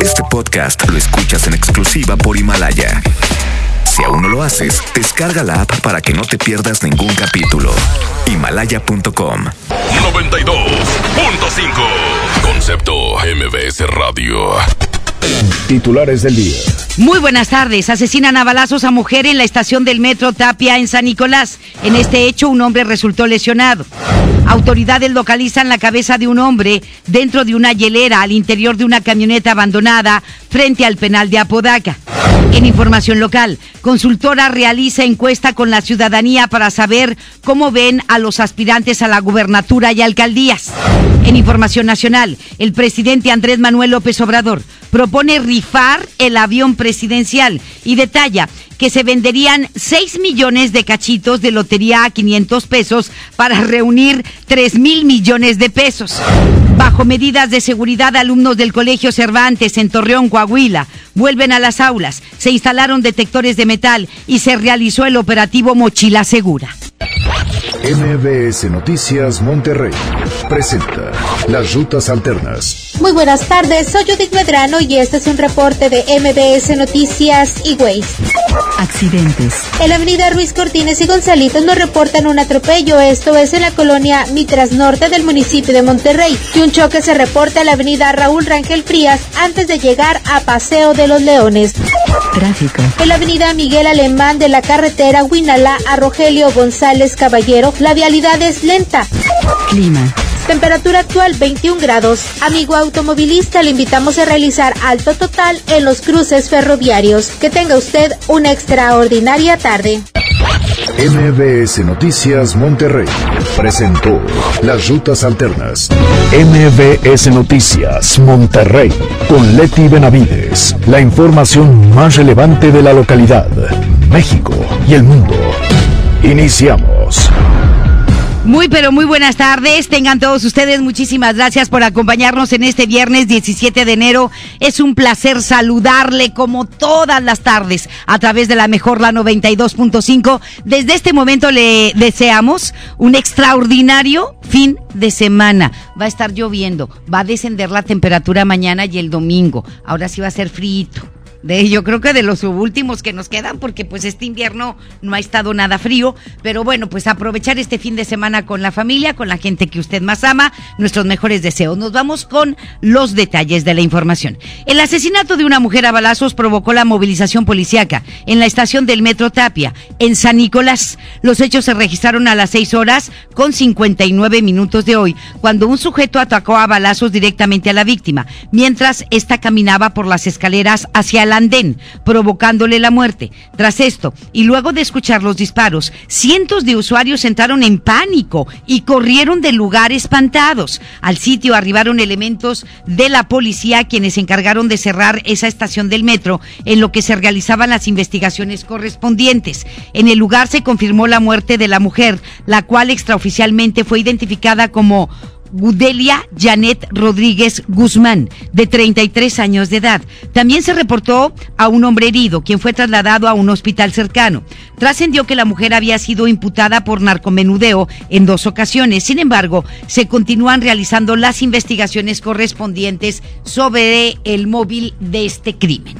Este podcast lo escuchas en exclusiva por Himalaya. Si aún no lo haces, descarga la app para que no te pierdas ningún capítulo. Himalaya.com 92.5 Concepto MBS Radio. Titulares del día. Muy buenas tardes. Asesinan a balazos a mujer en la estación del metro Tapia en San Nicolás. En este hecho, un hombre resultó lesionado. Autoridades localizan la cabeza de un hombre dentro de una hielera al interior de una camioneta abandonada frente al penal de Apodaca. En información local, consultora realiza encuesta con la ciudadanía para saber cómo ven a los aspirantes a la gubernatura y alcaldías. En información nacional, el presidente Andrés Manuel López Obrador propone rifar el avión presidencial y detalla que se venderían 6 millones de cachitos de lotería a 500 pesos para reunir 3 mil millones de pesos. Bajo medidas de seguridad, alumnos del Colegio Cervantes en Torreón, Coahuila, vuelven a las aulas, se instalaron detectores de metal y se realizó el operativo Mochila Segura. MBS Noticias Monterrey presenta Las Rutas Alternas. Muy buenas tardes, soy Judith Medrano y este es un reporte de MBS Noticias y Waze. Accidentes. En la avenida Ruiz Cortines y Gonzalitos nos reportan un atropello, esto es en la colonia Mitras Norte del municipio de Monterrey. Y un choque se reporta en la avenida Raúl Rangel Frías antes de llegar a Paseo de los Leones. Tráfico. En la avenida Miguel Alemán de la carretera Huinalá a Rogelio González Caballero, la vialidad es lenta. Clima. Temperatura actual 21 grados. Amigo automovilista, le invitamos a realizar alto total en los cruces ferroviarios. Que tenga usted una extraordinaria tarde. MBS Noticias Monterrey presentó Las Rutas Alternas. MBS Noticias Monterrey con Leti Benavides. La información más relevante de la localidad, México y el mundo. Iniciamos. Muy pero muy buenas tardes, tengan todos ustedes muchísimas gracias por acompañarnos en este viernes 17 de enero. Es un placer saludarle como todas las tardes a través de la mejor la 92.5. Desde este momento le deseamos un extraordinario fin de semana. Va a estar lloviendo, va a descender la temperatura mañana y el domingo. Ahora sí va a ser frito de yo creo que de los últimos que nos quedan porque pues este invierno no ha estado nada frío, pero bueno, pues aprovechar este fin de semana con la familia, con la gente que usted más ama, nuestros mejores deseos. Nos vamos con los detalles de la información. El asesinato de una mujer a balazos provocó la movilización policíaca en la estación del Metro Tapia, en San Nicolás. Los hechos se registraron a las 6 horas con 59 minutos de hoy, cuando un sujeto atacó a balazos directamente a la víctima, mientras ésta caminaba por las escaleras hacia el andén, provocándole la muerte. Tras esto, y luego de escuchar los disparos, cientos de usuarios entraron en pánico y corrieron del lugar espantados. Al sitio arribaron elementos de la policía quienes se encargaron de cerrar esa estación del metro en lo que se realizaban las investigaciones correspondientes. En el lugar se confirmó la muerte de la mujer, la cual extraoficialmente fue identificada como Gudelia Janet Rodríguez Guzmán, de 33 años de edad. También se reportó a un hombre herido, quien fue trasladado a un hospital cercano. Trascendió que la mujer había sido imputada por narcomenudeo en dos ocasiones. Sin embargo, se continúan realizando las investigaciones correspondientes sobre el móvil de este crimen.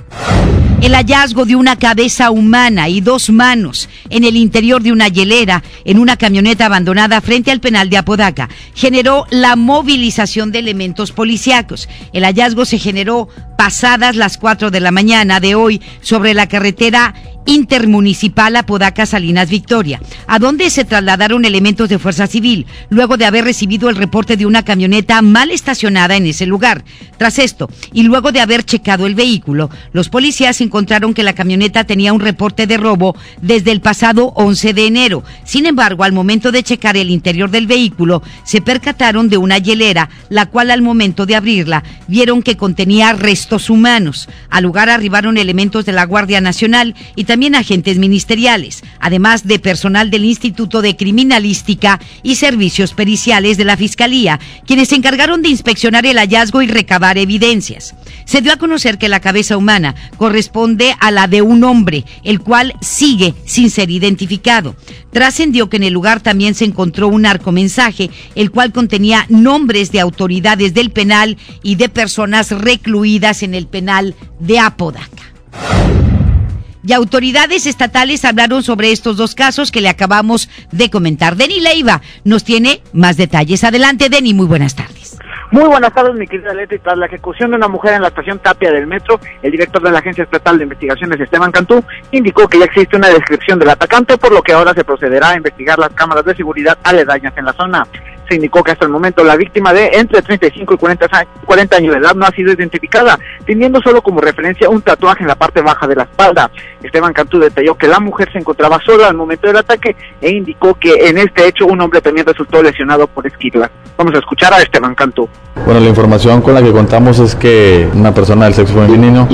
El hallazgo de una cabeza humana y dos manos en el interior de una hielera en una camioneta abandonada frente al penal de Apodaca generó la movilización de elementos policíacos. El hallazgo se generó pasadas las 4 de la mañana de hoy sobre la carretera intermunicipal Apodaca Salinas Victoria, a donde se trasladaron elementos de fuerza civil, luego de haber recibido el reporte de una camioneta mal estacionada en ese lugar. Tras esto, y luego de haber checado el vehículo, los policías encontraron que la camioneta tenía un reporte de robo desde el pasado 11 de enero. Sin embargo, al momento de checar el interior del vehículo, se percataron de una hielera, la cual al momento de abrirla, vieron que contenía restos humanos. Al lugar arribaron elementos de la Guardia Nacional y también agentes ministeriales, además de personal del Instituto de Criminalística y Servicios Periciales de la Fiscalía, quienes se encargaron de inspeccionar el hallazgo y recabar evidencias. Se dio a conocer que la cabeza humana corresponde a la de un hombre, el cual sigue sin ser identificado. Trascendió que en el lugar también se encontró un arcomensaje, el cual contenía nombres de autoridades del penal y de personas recluidas en el penal de Apodaca. Y autoridades estatales hablaron sobre estos dos casos que le acabamos de comentar. Deni Leiva nos tiene más detalles. Adelante, Deni, muy buenas tardes. Muy buenas tardes, mi querida Leti. Tras la ejecución de una mujer en la estación Tapia del metro, el director de la Agencia Estatal de Investigaciones, Esteban Cantú, indicó que ya existe una descripción del atacante, por lo que ahora se procederá a investigar las cámaras de seguridad aledañas en la zona se indicó que hasta el momento la víctima de entre 35 y 40, 40 años de edad no ha sido identificada, teniendo solo como referencia un tatuaje en la parte baja de la espalda. Esteban Cantú detalló que la mujer se encontraba sola al momento del ataque e indicó que en este hecho un hombre también resultó lesionado por esquirlas. Vamos a escuchar a Esteban Cantú. Bueno, la información con la que contamos es que una persona del sexo femenino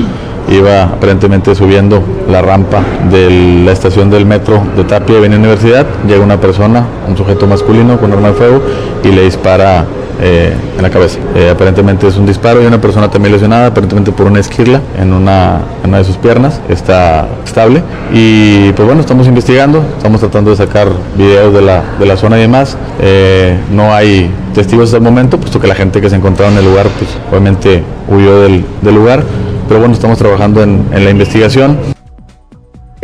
iba aparentemente subiendo la rampa de la estación del metro de Tapia y Avenida Universidad. Llega una persona, un sujeto masculino con arma de fuego y le dispara eh, en la cabeza. Eh, aparentemente es un disparo y una persona también lesionada, aparentemente por una esquirla en una, de sus piernas. Está estable y pues bueno, estamos investigando, estamos tratando de sacar videos de la, de la zona y demás. Eh, no hay testigos hasta el momento, puesto que la gente que se encontraba en el lugar pues obviamente huyó del lugar pero bueno, estamos trabajando en, en la investigación.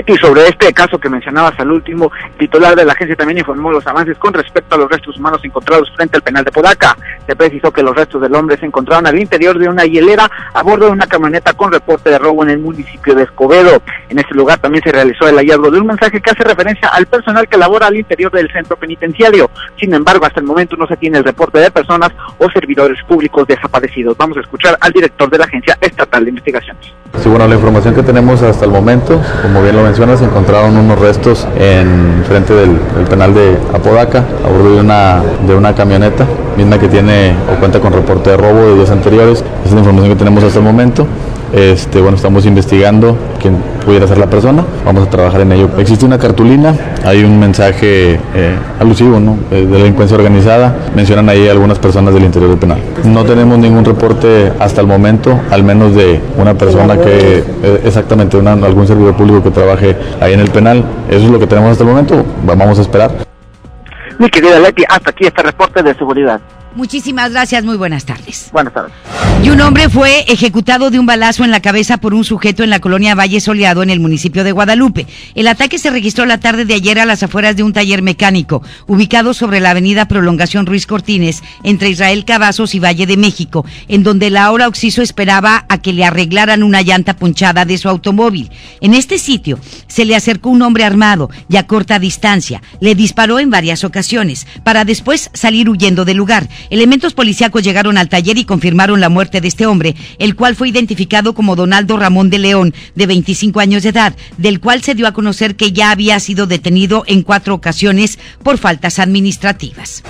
Y sobre este caso que mencionabas al último, titular de la agencia también informó los avances con respecto a los restos humanos encontrados frente al penal de Podaca. Se precisó que los restos del hombre se encontraron al interior de una hielera a bordo de una camioneta con reporte de robo en el municipio de Escobedo. En ese lugar también se realizó el hallazgo de un mensaje que hace referencia al personal que labora al interior del centro penitenciario. Sin embargo, hasta el momento no se tiene el reporte de personas o servidores públicos desaparecidos. Vamos a escuchar al director de la Agencia Estatal de Investigaciones. Sí, bueno, la información que tenemos hasta el momento, como bien lo mencionas, encontraron unos restos en frente del, del penal de Apodaca, a bordo de una, de una camioneta, misma que tiene o cuenta con reporte de robo de días anteriores. Esa es la información que tenemos hasta el momento. Este, bueno, estamos investigando quién pudiera ser la persona, vamos a trabajar en ello. Existe una cartulina, hay un mensaje eh, alusivo ¿no? Eh, de delincuencia organizada, mencionan ahí algunas personas del interior del penal. No tenemos ningún reporte hasta el momento, al menos de una persona que, eh, exactamente, algún servidor público que trabaje ahí en el penal. Eso es lo que tenemos hasta el momento, vamos a esperar. Mi querida Leti, hasta aquí este reporte de seguridad. Muchísimas gracias, muy buenas tardes. Buenas tardes. Y un hombre fue ejecutado de un balazo en la cabeza por un sujeto en la colonia Valle Soleado en el municipio de Guadalupe. El ataque se registró la tarde de ayer a las afueras de un taller mecánico, ubicado sobre la avenida Prolongación Ruiz Cortines, entre Israel Cavazos y Valle de México, en donde la hora Oxiso esperaba a que le arreglaran una llanta punchada de su automóvil. En este sitio se le acercó un hombre armado y a corta distancia. Le disparó en varias ocasiones, para después salir huyendo del lugar. Elementos policíacos llegaron al taller y confirmaron la muerte de este hombre, el cual fue identificado como Donaldo Ramón de León, de 25 años de edad, del cual se dio a conocer que ya había sido detenido en cuatro ocasiones por faltas administrativas.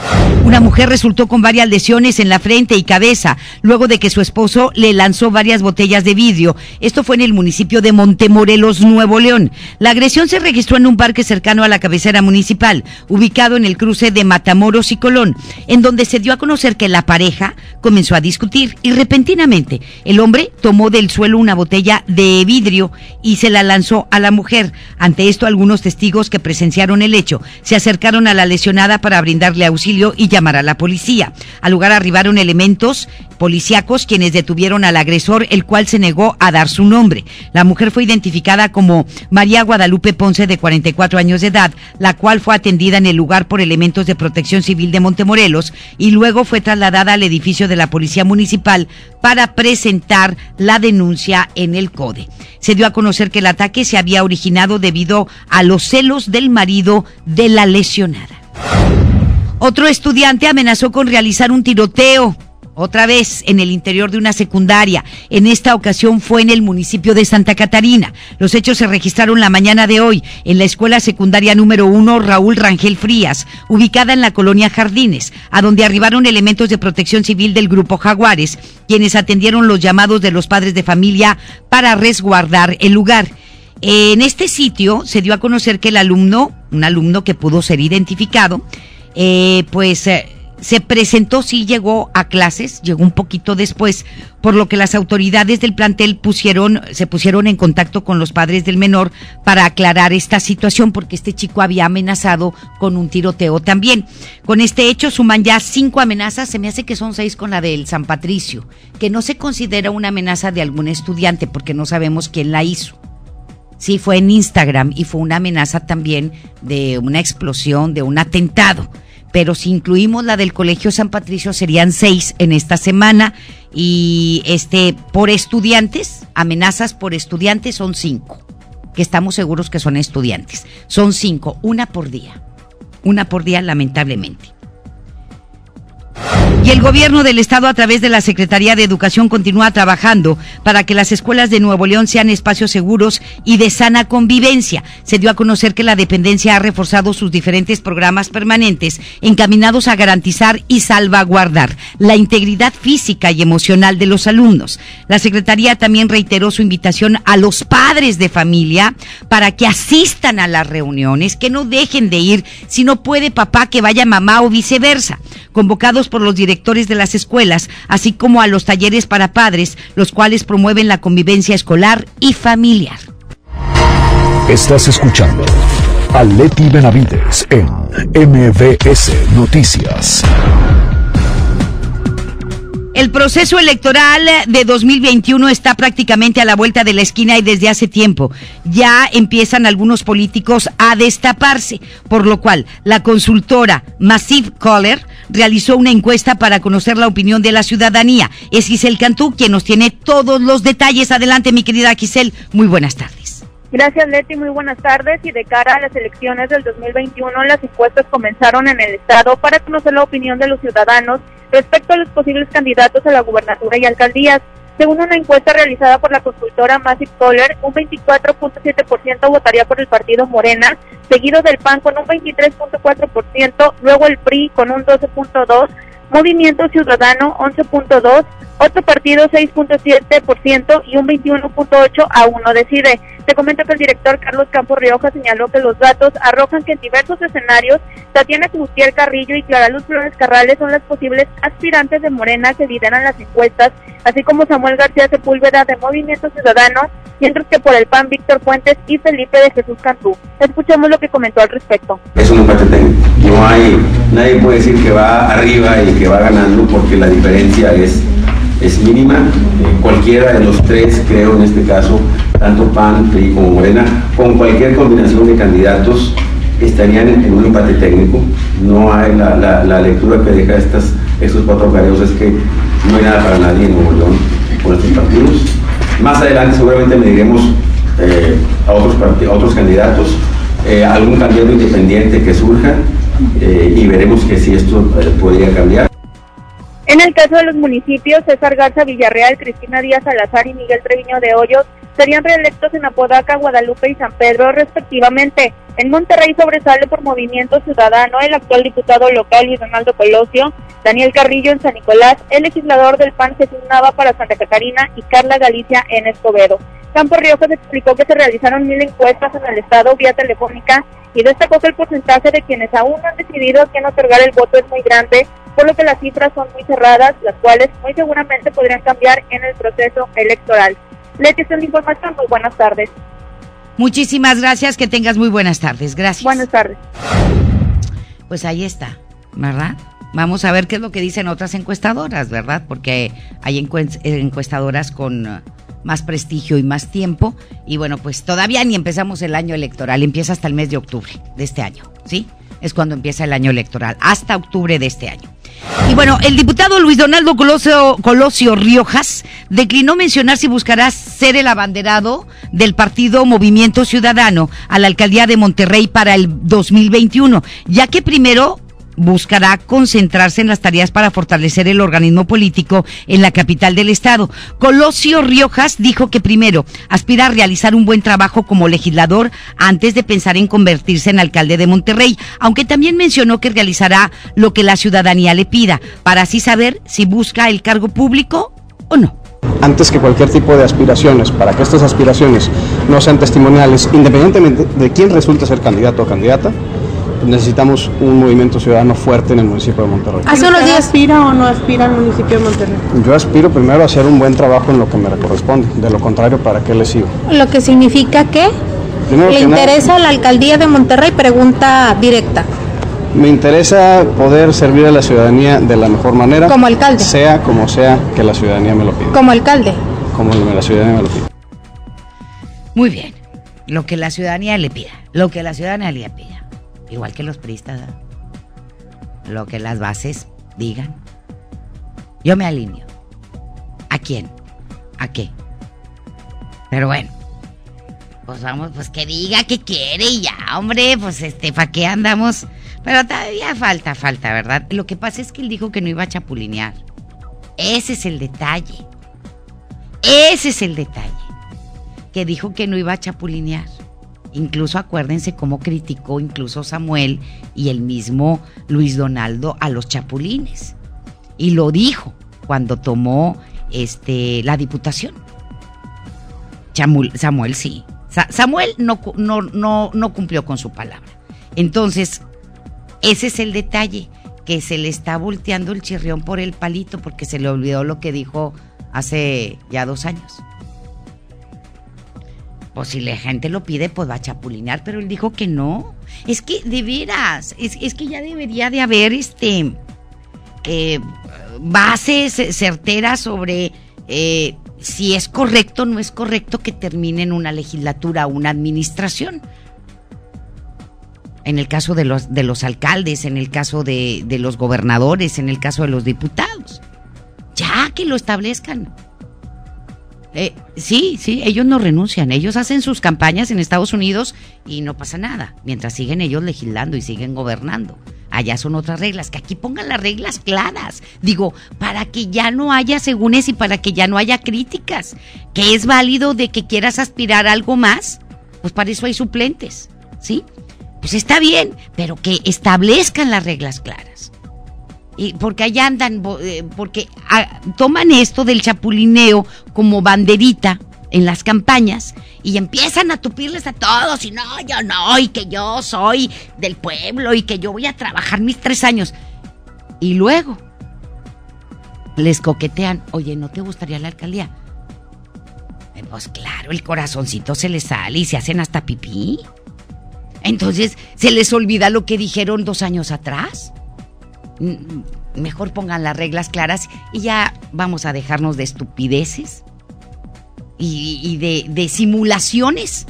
Una mujer resultó con varias lesiones en la frente y cabeza, luego de que su esposo le lanzó varias botellas de vidrio. Esto fue en el municipio de Montemorelos, Nuevo León. La agresión se registró en un parque cercano a la cabecera municipal, ubicado en el cruce de Matamoros y Colón, en donde se dio a conocer que la pareja comenzó a discutir y repentinamente el hombre tomó del suelo una botella de vidrio y se la lanzó a la mujer. Ante esto, algunos testigos que presenciaron el hecho se acercaron a la lesionada para brindarle auxilio y llamar a la policía. Al lugar arribaron elementos policíacos quienes detuvieron al agresor, el cual se negó a dar su nombre. La mujer fue identificada como María Guadalupe Ponce, de 44 años de edad, la cual fue atendida en el lugar por elementos de protección civil de Montemorelos y luego fue trasladada al edificio de la Policía Municipal para presentar la denuncia en el CODE. Se dio a conocer que el ataque se había originado debido a los celos del marido de la lesionada. Otro estudiante amenazó con realizar un tiroteo otra vez en el interior de una secundaria. En esta ocasión fue en el municipio de Santa Catarina. Los hechos se registraron la mañana de hoy en la escuela secundaria número uno Raúl Rangel Frías, ubicada en la colonia Jardines, a donde arribaron elementos de protección civil del grupo Jaguares, quienes atendieron los llamados de los padres de familia para resguardar el lugar. En este sitio se dio a conocer que el alumno, un alumno que pudo ser identificado, eh, pues eh, se presentó, sí llegó a clases, llegó un poquito después, por lo que las autoridades del plantel pusieron, se pusieron en contacto con los padres del menor para aclarar esta situación, porque este chico había amenazado con un tiroteo también. Con este hecho suman ya cinco amenazas, se me hace que son seis con la del San Patricio, que no se considera una amenaza de algún estudiante, porque no sabemos quién la hizo. Sí, fue en Instagram y fue una amenaza también de una explosión, de un atentado pero si incluimos la del Colegio San Patricio serían seis en esta semana y este por estudiantes, amenazas por estudiantes son cinco, que estamos seguros que son estudiantes. Son cinco, una por día, una por día lamentablemente. Y el gobierno del estado a través de la Secretaría de Educación continúa trabajando para que las escuelas de Nuevo León sean espacios seguros y de sana convivencia. Se dio a conocer que la dependencia ha reforzado sus diferentes programas permanentes encaminados a garantizar y salvaguardar la integridad física y emocional de los alumnos. La Secretaría también reiteró su invitación a los padres de familia para que asistan a las reuniones, que no dejen de ir si no puede papá que vaya mamá o viceversa, convocados por los directores de las escuelas, así como a los talleres para padres, los cuales promueven la convivencia escolar y familiar. Estás escuchando a Leti Benavides en MBS Noticias. El proceso electoral de 2021 está prácticamente a la vuelta de la esquina y desde hace tiempo ya empiezan algunos políticos a destaparse, por lo cual la consultora Massive Caller realizó una encuesta para conocer la opinión de la ciudadanía. Es Giselle Cantú quien nos tiene todos los detalles. Adelante, mi querida Giselle. Muy buenas tardes. Gracias, Leti. Muy buenas tardes. Y de cara a las elecciones del 2021, las encuestas comenzaron en el Estado para conocer la opinión de los ciudadanos respecto a los posibles candidatos a la gubernatura y alcaldías. Según una encuesta realizada por la consultora Massive Solar, un 24.7% votaría por el partido Morena, seguido del PAN con un 23.4%, luego el PRI con un 12.2%, Movimiento Ciudadano 11.2%, otro partido 6.7% y un 21.8% a uno decide. Te comento que el director Carlos Campos Rioja señaló que los datos arrojan que en diversos escenarios Tatiana Gutiérrez Carrillo y Clara Luz Flores Carrales son las posibles aspirantes de Morena que lideran las encuestas, así como Samuel García Sepúlveda de Movimiento Ciudadano, mientras que por el PAN Víctor Fuentes y Felipe de Jesús Cantú. Escuchemos lo que comentó al respecto. Es un empate técnico. No hay, nadie puede decir que va arriba y que va ganando porque la diferencia es es mínima. Eh, cualquiera de los tres, creo en este caso, tanto PAN, PRI como Morena, con cualquier combinación de candidatos, estarían en, un empate técnico. No hay la, lectura que deja estas, estos cuatro careos es que no hay nada para nadie en Nuevo León con estos partidos. Más adelante seguramente mediremos eh, a, otros a otros candidatos, eh, algún candidato independiente que surja y veremos que si esto podría cambiar. En el caso de los municipios, César Garza Villarreal, Cristina Díaz Salazar y Miguel Treviño de Hoyos serían reelectos en Apodaca, Guadalupe y San Pedro, respectivamente. En Monterrey sobresale por Movimiento Ciudadano el actual diputado local Luis Donaldo Colosio, Daniel Carrillo en San Nicolás, el legislador del PAN Jesús Nava para Santa Catarina y Carla Galicia en Escobedo. Campo Riojas explicó que se realizaron mil encuestas en el estado vía telefónica y destacó que el porcentaje de quienes aún no han decidido a quién otorgar el voto es muy grande, por lo que las cifras son muy cerradas, las cuales muy seguramente podrían cambiar en el proceso electoral. Leti, es la información. Muy buenas tardes. Muchísimas gracias. Que tengas muy buenas tardes. Gracias. Buenas tardes. Pues ahí está, ¿verdad? Vamos a ver qué es lo que dicen otras encuestadoras, ¿verdad? Porque hay encuestadoras con más prestigio y más tiempo. Y bueno, pues todavía ni empezamos el año electoral, empieza hasta el mes de octubre de este año, ¿sí? Es cuando empieza el año electoral, hasta octubre de este año. Y bueno, el diputado Luis Donaldo Colosio, Colosio Riojas declinó mencionar si buscará ser el abanderado del partido Movimiento Ciudadano a la alcaldía de Monterrey para el 2021, ya que primero buscará concentrarse en las tareas para fortalecer el organismo político en la capital del estado. Colosio Riojas dijo que primero aspira a realizar un buen trabajo como legislador antes de pensar en convertirse en alcalde de Monterrey, aunque también mencionó que realizará lo que la ciudadanía le pida para así saber si busca el cargo público o no. Antes que cualquier tipo de aspiraciones, para que estas aspiraciones no sean testimoniales, independientemente de quién resulte ser candidato o candidata, necesitamos un movimiento ciudadano fuerte en el municipio de Monterrey. ¿Hace unos días aspira o no aspira al municipio de Monterrey? Yo aspiro primero a hacer un buen trabajo en lo que me corresponde, de lo contrario, ¿para qué le sigo? Lo que significa que Primero le que nada- interesa la alcaldía de Monterrey, pregunta directa. Me interesa poder servir a la ciudadanía de la mejor manera. Como alcalde. Sea como sea que la ciudadanía me lo pida. Como alcalde. Como la ciudadanía me lo pida. Muy bien. Lo que la ciudadanía le pida. Lo que la ciudadanía le pida. Igual que los priistas. ¿verdad? Lo que las bases digan. Yo me alineo. ¿A quién? ¿A qué? Pero bueno. Pues vamos, pues que diga que quiere y ya, hombre, pues este, ¿para qué andamos? Pero todavía falta, falta, ¿verdad? Lo que pasa es que él dijo que no iba a chapulinear. Ese es el detalle. Ese es el detalle. Que dijo que no iba a chapulinear. Incluso acuérdense cómo criticó incluso Samuel y el mismo Luis Donaldo a los chapulines. Y lo dijo cuando tomó este la diputación. Samuel sí. Sa- Samuel no, no, no, no cumplió con su palabra. Entonces, ese es el detalle, que se le está volteando el chirrión por el palito porque se le olvidó lo que dijo hace ya dos años. Pues si la gente lo pide, pues va a chapulinear, pero él dijo que no. Es que, de veras, es, es que ya debería de haber este eh, bases certeras sobre eh, si es correcto o no es correcto que termine en una legislatura o una administración. En el caso de los, de los alcaldes, en el caso de, de los gobernadores, en el caso de los diputados. Ya que lo establezcan. Eh, sí, sí, ellos no renuncian. Ellos hacen sus campañas en Estados Unidos y no pasa nada. Mientras siguen ellos legislando y siguen gobernando. Allá son otras reglas. Que aquí pongan las reglas claras. Digo, para que ya no haya segúnes y para que ya no haya críticas. Que es válido de que quieras aspirar a algo más. Pues para eso hay suplentes. ¿Sí? Pues está bien, pero que establezcan las reglas claras. Y porque allá andan, eh, porque ah, toman esto del chapulineo como banderita en las campañas y empiezan a tupirles a todos y no, yo no, y que yo soy del pueblo y que yo voy a trabajar mis tres años. Y luego les coquetean, oye, ¿no te gustaría la alcaldía? Eh, Pues claro, el corazoncito se les sale y se hacen hasta pipí. Entonces, ¿se les olvida lo que dijeron dos años atrás? Mejor pongan las reglas claras y ya vamos a dejarnos de estupideces y, de, simulaciones.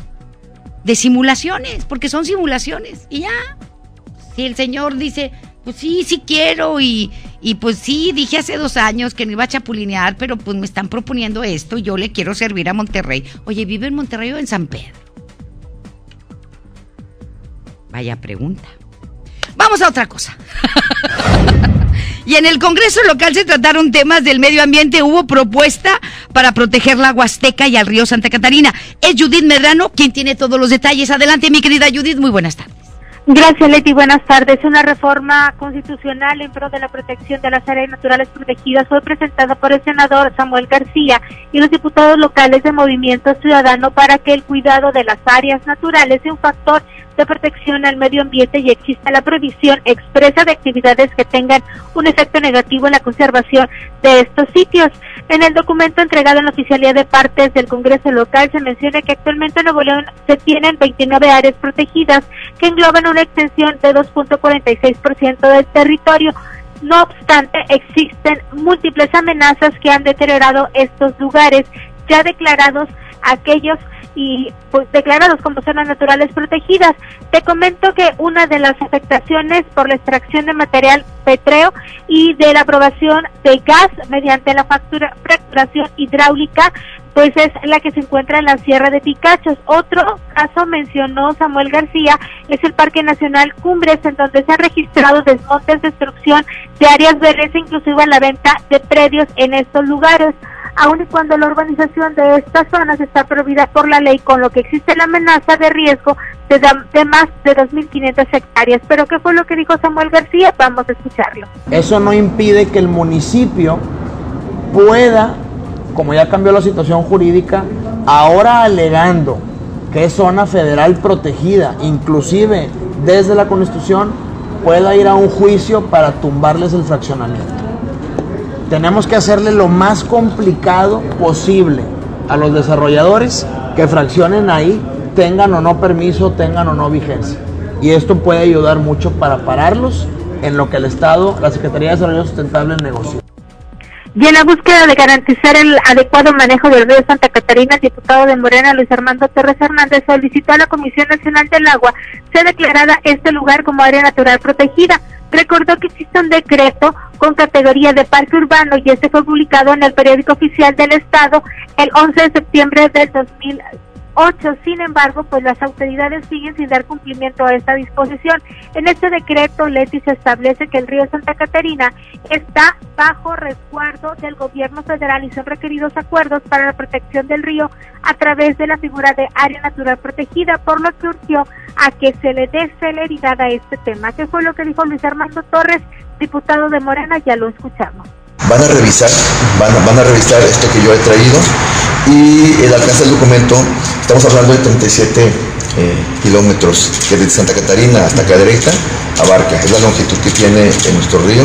De simulaciones, porque son simulaciones. Y ya, si el señor dice, pues sí, sí quiero y, y pues sí, dije hace dos años que no iba a chapulinear, pero pues me están proponiendo esto yo le quiero servir a Monterrey. Oye, ¿vive en Monterrey o en San Pedro? Vaya pregunta. Vamos a otra cosa. y en el Congreso local se trataron temas del medio ambiente. Hubo propuesta para proteger la Huasteca y al río Santa Catarina. Es Judith Medrano quien tiene todos los detalles. Adelante, mi querida Judith. Muy buenas tardes. Gracias, Leti. Buenas tardes. Una reforma constitucional en pro de la protección de las áreas naturales protegidas fue presentada por el senador Samuel García y los diputados locales de Movimiento Ciudadano para que el cuidado de las áreas naturales sea un factor de protección al medio ambiente y exista la prohibición expresa de actividades que tengan un efecto negativo en la conservación de estos sitios. En el documento entregado en la Oficialía de Partes del Congreso local se menciona que actualmente en Nuevo León se tienen 29 áreas protegidas que engloban una extensión de 2.46% del territorio. No obstante, existen múltiples amenazas que han deteriorado estos lugares ya declarados aquellos y pues declarados como zonas naturales protegidas. Te comento que una de las afectaciones por la extracción de material petreo y de la aprobación de gas mediante la factura- fracturación hidráulica pues es la que se encuentra en la Sierra de Picachos. Otro caso mencionó Samuel García es el Parque Nacional Cumbres, en donde se han registrado desmontes, destrucción de áreas verdes inclusive la venta de predios en estos lugares. Aun y cuando la urbanización de estas zonas está prohibida por la ley, con lo que existe la amenaza de riesgo de, de más de 2.500 hectáreas. Pero ¿qué fue lo que dijo Samuel García? Vamos a escucharlo. Eso no impide que el municipio pueda como ya cambió la situación jurídica, ahora alegando que es zona federal protegida, inclusive desde la Constitución, pueda ir a un juicio para tumbarles el fraccionamiento. Tenemos que hacerle lo más complicado posible a los desarrolladores que fraccionen ahí, tengan o no permiso, tengan o no vigencia. Y esto puede ayudar mucho para pararlos en lo que el Estado, la Secretaría de Desarrollo Sustentable negocia. Y en la búsqueda de garantizar el adecuado manejo del río Santa Catarina, el diputado de Morena, Luis Armando Torres Hernández, solicitó a la Comisión Nacional del Agua se declarara este lugar como área natural protegida. Recordó que existe un decreto con categoría de parque urbano y este fue publicado en el periódico oficial del Estado el 11 de septiembre del 2000. 8. Sin embargo, pues las autoridades siguen sin dar cumplimiento a esta disposición. En este decreto, Leti se establece que el río Santa Catarina está bajo resguardo del gobierno federal y son requeridos acuerdos para la protección del río a través de la figura de área natural protegida, por lo que urgió a que se le dé celeridad a este tema. ¿Qué fue lo que dijo Luis Armando Torres, diputado de Morena? Ya lo escuchamos. Van a revisar, van van a revisar esto que yo he traído y el alcance del documento, estamos hablando de 37 eh, kilómetros, que desde Santa Catarina hasta Cadereyta abarca, es la longitud que tiene en nuestro río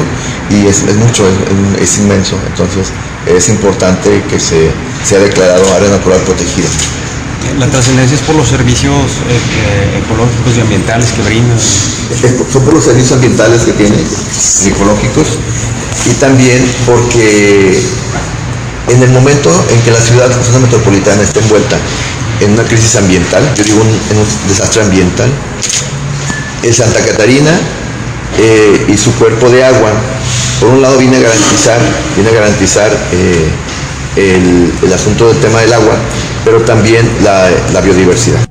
y es, es mucho, es, es, inmenso, entonces es importante que se sea declarado área natural protegida. La trascendencia es por los servicios eh, ecológicos y ambientales que brindan. Son por los servicios ambientales que tiene, ecológicos, y también porque en el momento en que la ciudad, la zona metropolitana, está envuelta en una crisis ambiental, yo digo en un desastre ambiental, el Santa Catarina eh, y su cuerpo de agua, por un lado viene a garantizar, viene a garantizar eh, el, el, asunto del tema del agua, pero también la, la biodiversidad.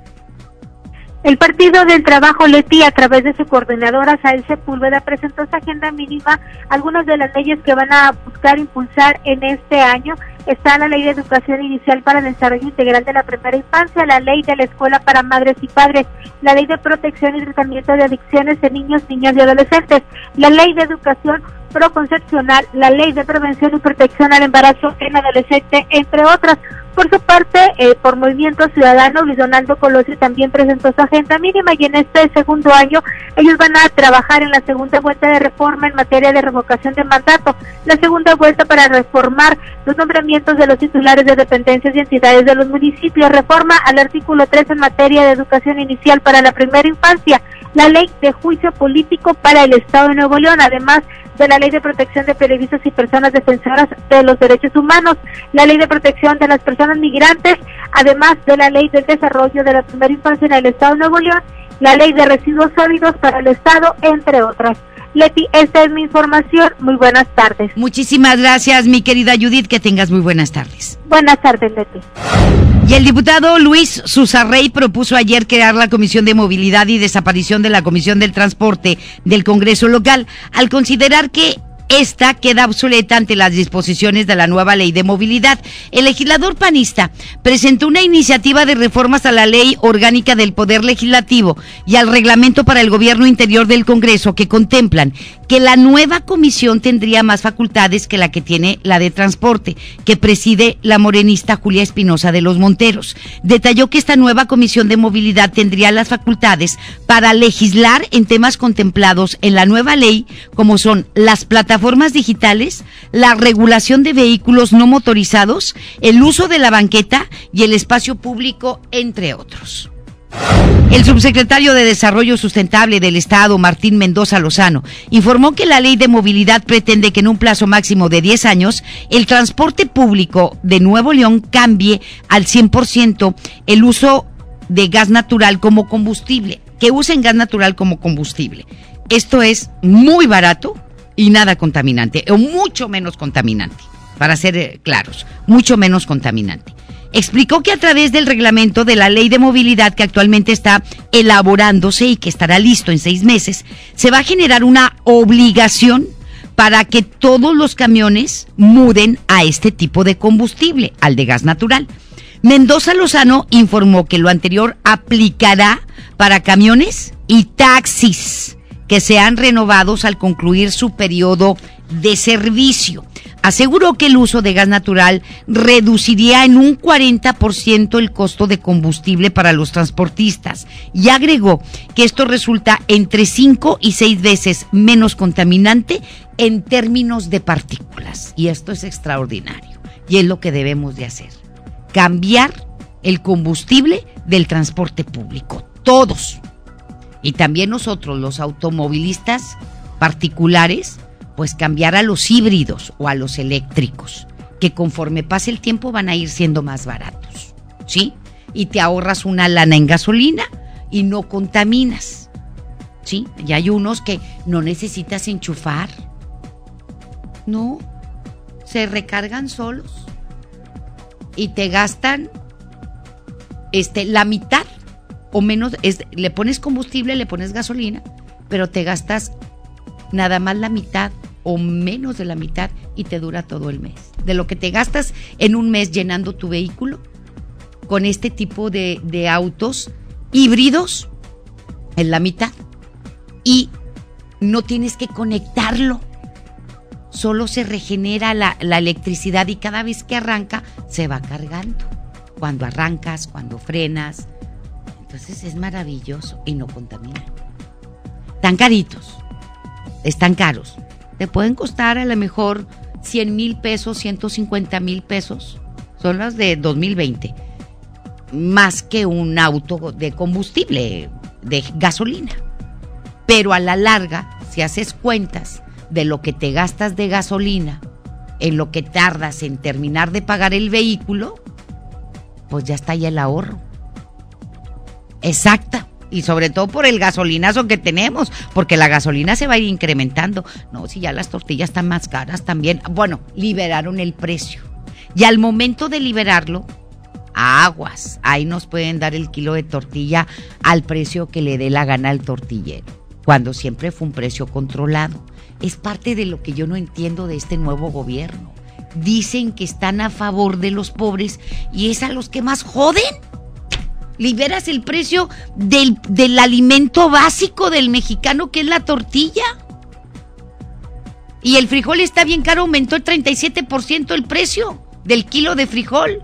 El Partido del Trabajo Leti, a través de su coordinadora Sael Sepúlveda, presentó su agenda mínima, algunas de las leyes que van a buscar impulsar en este año. Está la Ley de Educación Inicial para el Desarrollo Integral de la Primera Infancia, la Ley de la Escuela para Madres y Padres, la Ley de Protección y Tratamiento de Adicciones en Niños, Niñas y Adolescentes, la Ley de Educación Proconcepcional, la Ley de Prevención y Protección al Embarazo en Adolescente, entre otras. Por su parte, eh, por Movimiento Ciudadano, Luis Donaldo Colosio también presentó su agenda mínima y en este segundo año ellos van a trabajar en la segunda vuelta de reforma en materia de revocación de mandato, la segunda vuelta para reformar los nombramientos de los titulares de dependencias y entidades de los municipios, reforma al artículo 3 en materia de educación inicial para la primera infancia, la ley de juicio político para el Estado de Nuevo León, además de la Ley de Protección de Periodistas y Personas Defensoras de los Derechos Humanos, la Ley de Protección de las Personas Migrantes, además de la Ley del Desarrollo de la Primera Infancia en el Estado de Nuevo León, la Ley de Residuos Sólidos para el Estado, entre otras. Leti, esta es mi información. Muy buenas tardes. Muchísimas gracias, mi querida Judith. Que tengas muy buenas tardes. Buenas tardes, Leti. Y el diputado Luis Susarrey propuso ayer crear la Comisión de Movilidad y Desaparición de la Comisión del Transporte del Congreso local, al considerar que esta queda obsoleta ante las disposiciones de la nueva ley de movilidad. El legislador panista presentó una iniciativa de reformas a la ley orgánica del Poder Legislativo y al reglamento para el gobierno interior del Congreso que contemplan que la nueva comisión tendría más facultades que la que tiene la de transporte, que preside la morenista Julia Espinosa de los Monteros. Detalló que esta nueva comisión de movilidad tendría las facultades para legislar en temas contemplados en la nueva ley, como son las plataformas digitales, la regulación de vehículos no motorizados, el uso de la banqueta y el espacio público, entre otros. El subsecretario de Desarrollo Sustentable del Estado, Martín Mendoza Lozano, informó que la ley de movilidad pretende que en un plazo máximo de 10 años el transporte público de Nuevo León cambie al 100% el uso de gas natural como combustible, que usen gas natural como combustible. Esto es muy barato y nada contaminante, o mucho menos contaminante, para ser eh, claros, mucho menos contaminante explicó que a través del reglamento de la ley de movilidad que actualmente está elaborándose y que estará listo en seis meses, se va a generar una obligación para que todos los camiones muden a este tipo de combustible, al de gas natural. Mendoza Lozano informó que lo anterior aplicará para camiones y taxis que sean renovados al concluir su periodo de servicio. Aseguró que el uso de gas natural reduciría en un 40% el costo de combustible para los transportistas y agregó que esto resulta entre 5 y 6 veces menos contaminante en términos de partículas. Y esto es extraordinario y es lo que debemos de hacer. Cambiar el combustible del transporte público. Todos. Y también nosotros, los automovilistas particulares, pues cambiar a los híbridos o a los eléctricos, que conforme pase el tiempo van a ir siendo más baratos. ¿Sí? Y te ahorras una lana en gasolina y no contaminas. ¿Sí? Y hay unos que no necesitas enchufar. No, se recargan solos y te gastan este la mitad o menos es, le pones combustible, le pones gasolina, pero te gastas nada más la mitad o menos de la mitad y te dura todo el mes. De lo que te gastas en un mes llenando tu vehículo con este tipo de, de autos híbridos en la mitad y no tienes que conectarlo solo se regenera la, la, electricidad y cada vez que arranca se va cargando. Cuando arrancas, cuando frenas. Entonces es maravilloso y no contamina. Tan caritos, están caros. Te pueden costar a lo mejor 100 mil pesos, 150 mil pesos. Son las de 2020. Más que un auto de combustible, de gasolina. Pero a la larga, si haces cuentas, de lo que te gastas de gasolina, en lo que tardas en terminar de pagar el vehículo, pues ya está ahí el ahorro. Exacta. Y sobre todo por el gasolinazo que tenemos, porque la gasolina se va a ir incrementando. No, si ya las tortillas están más caras también. Bueno, liberaron el precio. Y al momento de liberarlo, aguas. Ahí nos pueden dar el kilo de tortilla al precio que le dé la gana al tortillero, cuando siempre fue un precio controlado es parte de lo que yo no entiendo de este nuevo gobierno. Dicen que están a favor de los pobres y es a los que más joden. Liberas el precio del, del alimento básico del mexicano que es la tortilla. Y el frijol está bien caro, aumentó el 37% el precio del kilo de frijol.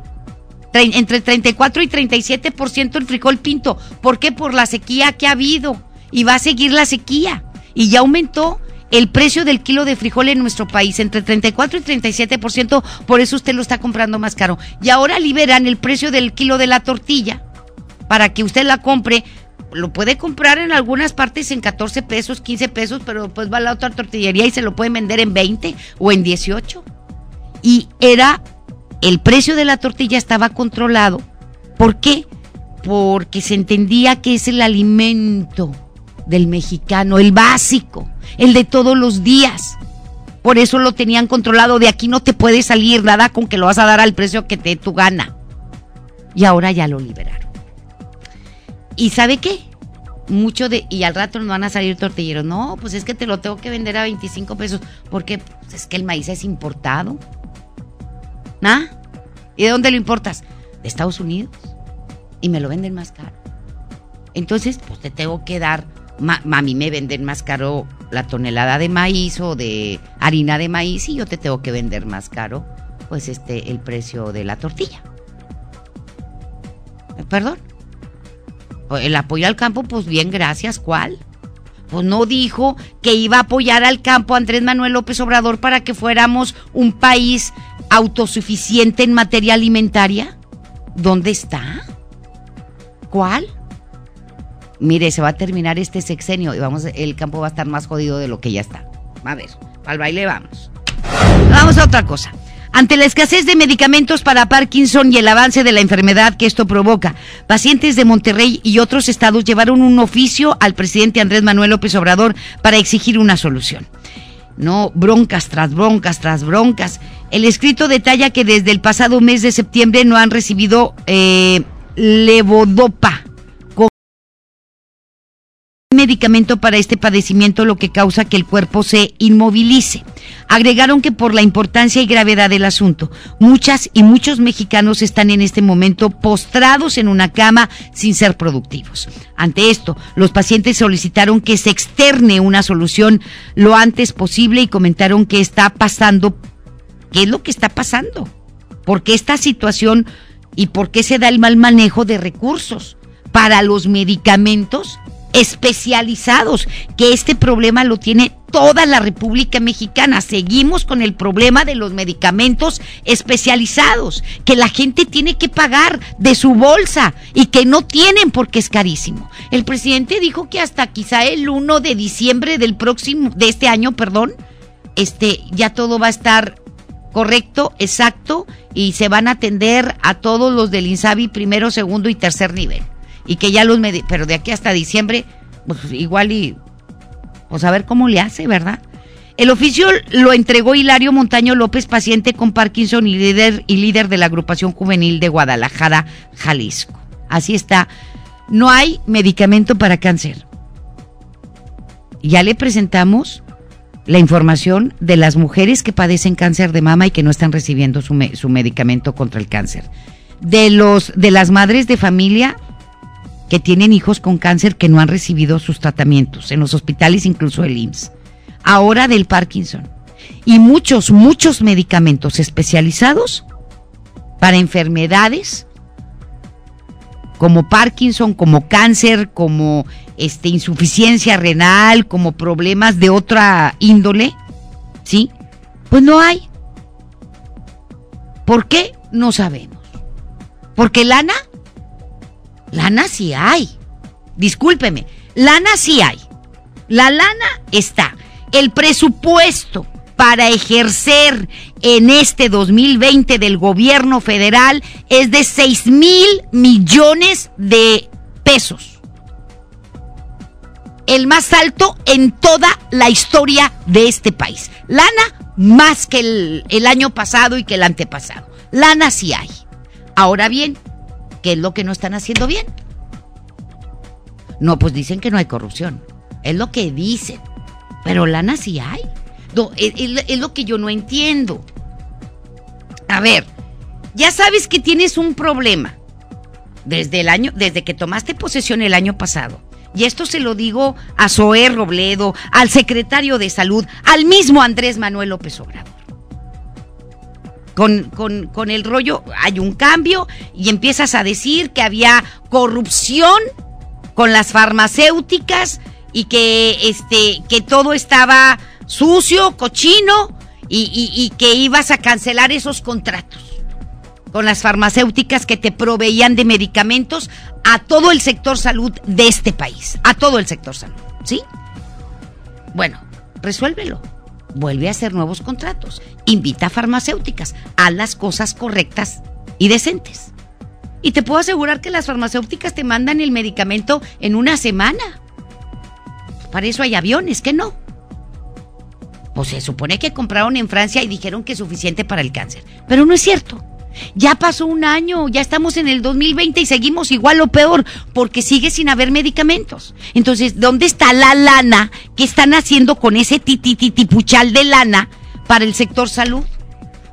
Entre 34 y 37% el frijol pinto. ¿Por qué? Por la sequía que ha habido. Y va a seguir la sequía. Y ya aumentó el precio del kilo de frijol en nuestro país entre 34 y 37%, por eso usted lo está comprando más caro. Y ahora liberan el precio del kilo de la tortilla para que usted la compre. Lo puede comprar en algunas partes en 14 pesos, 15 pesos, pero pues va a la otra tortillería y se lo pueden vender en 20 o en 18. Y era, el precio de la tortilla estaba controlado. ¿Por qué? Porque se entendía que es el alimento del mexicano, el básico, el de todos los días. Por eso lo tenían controlado. De aquí no te puede salir nada con que lo vas a dar al precio que te dé tu gana. Y ahora ya lo liberaron. ¿Y sabe qué? Mucho de. Y al rato nos van a salir tortilleros. No, pues es que te lo tengo que vender a 25 pesos. Porque pues es que el maíz es importado. ¿Ah? ¿Y de dónde lo importas? De Estados Unidos. Y me lo venden más caro. Entonces, pues te tengo que dar a mí me venden más caro la tonelada de maíz o de harina de maíz y yo te tengo que vender más caro, pues este, el precio de la tortilla. Perdón. El apoyo al campo, pues bien, gracias. ¿Cuál? Pues no dijo que iba a apoyar al campo Andrés Manuel López Obrador para que fuéramos un país autosuficiente en materia alimentaria. ¿Dónde está? ¿Cuál? mire, se va a terminar este sexenio y vamos, el campo va a estar más jodido de lo que ya está. A ver, al baile vamos. Vamos a otra cosa. Ante la escasez de medicamentos para Parkinson y el avance de la enfermedad que esto provoca, pacientes de Monterrey y otros estados llevaron un oficio al presidente Andrés Manuel López Obrador para exigir una solución. No, broncas tras broncas tras broncas. El escrito detalla que desde el pasado mes de septiembre no han recibido eh, levodopa, medicamento para este padecimiento lo que causa que el cuerpo se inmovilice. Agregaron que por la importancia y gravedad del asunto, muchas y muchos mexicanos están en este momento postrados en una cama sin ser productivos. Ante esto, los pacientes solicitaron que se externe una solución lo antes posible y comentaron que está pasando qué es lo que está pasando. ¿Por qué esta situación y por qué se da el mal manejo de recursos para los medicamentos especializados? Que este problema lo tiene toda la República Mexicana. Seguimos con el problema de los medicamentos especializados, que la gente tiene que pagar de su bolsa y que no tienen porque es carísimo. El presidente dijo que hasta quizá el 1 de diciembre del próximo de este año, perdón, este ya todo va a estar correcto, exacto y se van a atender a todos los del INSABI primero, segundo y tercer nivel. Y que ya los pero de aquí hasta diciembre pues igual y pues a ver cómo le hace, ¿verdad? El oficio lo entregó Hilario Montaño López, paciente con Parkinson y líder, y líder de la agrupación juvenil de Guadalajara, Jalisco. Así está. No hay medicamento para cáncer. Ya le presentamos la información de las mujeres que padecen cáncer de mama y que no están recibiendo su, su medicamento contra el cáncer. De, los, de las madres de familia que tienen hijos con cáncer que no han recibido sus tratamientos en los hospitales, incluso el IMSS. Ahora del Parkinson. Y muchos, muchos medicamentos especializados para enfermedades como Parkinson, como cáncer, como este insuficiencia renal, como problemas de otra índole, ¿sí? Pues no hay. ¿Por qué? No sabemos. Porque lana, lana sí hay. Discúlpeme, lana sí hay. La lana está. El presupuesto para ejercer en este 2020 del gobierno federal es de 6 mil millones de pesos. El más alto en toda la historia de este país. Lana más que el, año pasado y que el antepasado. Lana sí hay. Ahora bien, ¿qué es lo que no están haciendo bien? No, pues dicen que no hay corrupción. Es lo que dicen. Pero lana sí hay. Es lo que yo no entiendo. A ver, ya sabes que tienes un problema desde el año, desde que tomaste posesión el año pasado. Y esto se lo digo a Zoé Robledo, al secretario de Salud, al mismo Andrés Manuel López Obrador. Con, con- con el rollo hay un cambio y empiezas a decir que había corrupción con las farmacéuticas y que este que todo estaba sucio, cochino y, y- y que ibas a cancelar esos contratos con las farmacéuticas que te proveían de medicamentos a todo el sector salud de este país, a todo el sector salud, ¿sí? Bueno, resuélvelo. Vuelve a hacer nuevos contratos. Invita a farmacéuticas. Haz las cosas correctas y decentes. Y te puedo asegurar que las farmacéuticas te mandan el medicamento en una semana. Para eso hay aviones, que no. Pues se supone que compraron en Francia y dijeron que es suficiente para el cáncer. Pero no es cierto. Ya pasó un año, ya estamos en el 2020 y seguimos igual o peor, porque sigue sin haber medicamentos. Entonces, ¿dónde está la lana que están haciendo con ese titititipuchal de lana para el sector salud?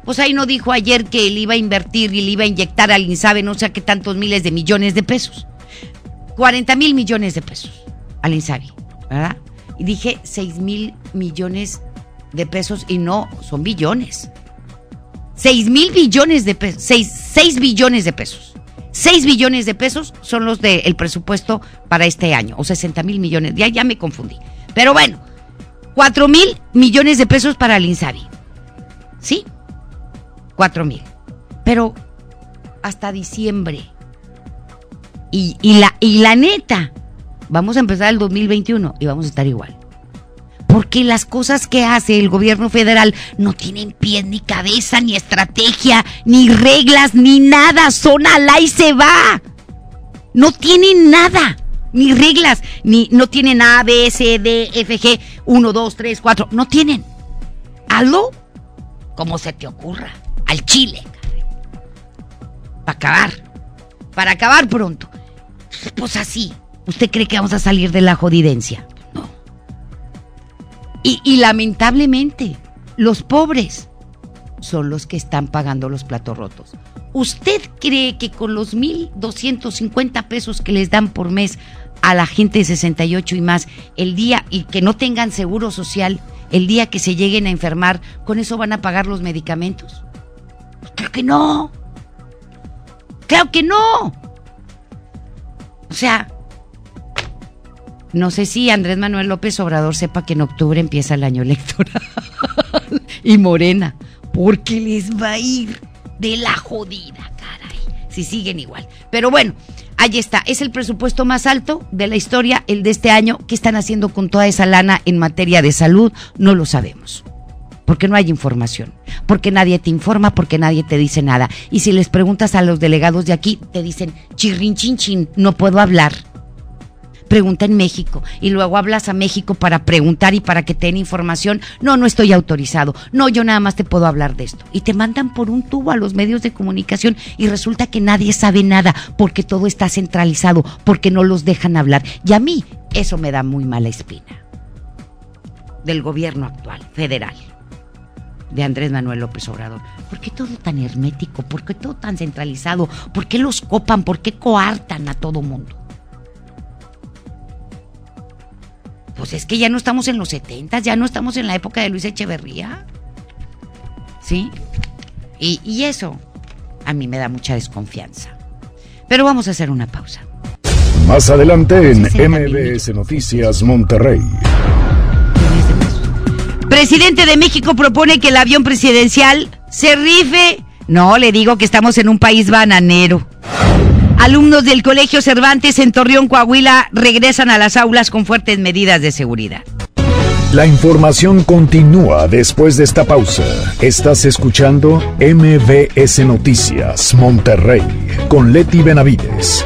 Pues ahí no dijo ayer que él iba a invertir y le iba a inyectar al INSABE no sé qué tantos miles de millones de pesos. 40 mil millones de pesos al INSABI, ¿verdad? Y dije 6 mil millones de pesos y no, son billones. 6 mil billones de pesos, 6, billones de pesos. 6 billones de pesos son los del presupuesto para este año, o 60 mil millones, ya, ya me confundí. Pero bueno, 4 mil millones de pesos para el INSABI. ¿Sí? 4 mil. Pero hasta diciembre. Y, y la, y la neta, vamos a empezar el 2021 y vamos a estar igual. Porque las cosas que hace el gobierno federal no tienen pie ni cabeza, ni estrategia, ni reglas, ni nada. Son alá y se va. No tienen nada. Ni reglas, ni no tienen A, B, C, D, F, G, 1, 2, 3, 4. No tienen. Hazlo como se te ocurra. Al chile. Para acabar. Para acabar pronto. Pues así. ¿Usted cree que vamos a salir de la jodidencia? Y, lamentablemente, los pobres son los que están pagando los platos rotos. ¿Usted cree que con los 1.250 pesos que les dan por mes a la gente de 68 y más el día y que no tengan seguro social, el día que se lleguen a enfermar, ¿con eso van a pagar los medicamentos? Pues claro que no. Claro que no. O sea, no sé si Andrés Manuel López Obrador sepa que en octubre empieza el año electoral. y Morena, porque les va a ir de la jodida, caray. Si siguen igual. Pero bueno, ahí está. Es el presupuesto más alto de la historia, el de este año. ¿Qué están haciendo con toda esa lana en materia de salud? No lo sabemos. Porque no hay información. Porque nadie te informa, porque nadie te dice nada. Y si les preguntas a los delegados de aquí, te dicen, chirrin chin chin, no puedo hablar pregunta en México y luego hablas a México para preguntar y para que te den información. No, no estoy autorizado. No, yo nada más te puedo hablar de esto. Y te mandan por un tubo a los medios de comunicación y resulta que nadie sabe nada porque todo está centralizado, porque no los dejan hablar. Y a mí eso me da muy mala espina. Del gobierno actual, federal de Andrés Manuel López Obrador. ¿Por qué todo tan hermético? ¿Por qué todo tan centralizado? ¿Por qué los copan? ¿Por qué coartan a todo mundo? Pues es que ya no estamos en los 70, ya no estamos en la época de Luis Echeverría. ¿Sí? Y, y eso a mí me da mucha desconfianza. Pero vamos a hacer una pausa. Más adelante en MBS Noticias Monterrey. Presidente de México propone que el avión presidencial se rife. No, le digo que estamos en un país bananero. Alumnos del Colegio Cervantes en Torreón, Coahuila, regresan a las aulas con fuertes medidas de seguridad. La información continúa después de esta pausa. Estás escuchando MBS Noticias Monterrey con Leti Benavides.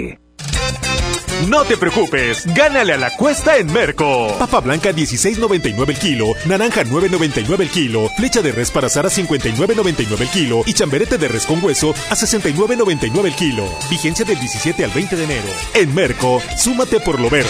No te preocupes, gánale a la cuesta en Merco. Papa blanca 16.99 el kilo, naranja 9.99 el kilo, flecha de res para asar a 59.99 el kilo y chamberete de res con hueso a 69.99 el kilo. Vigencia del 17 al 20 de enero. En Merco, súmate por lo verde.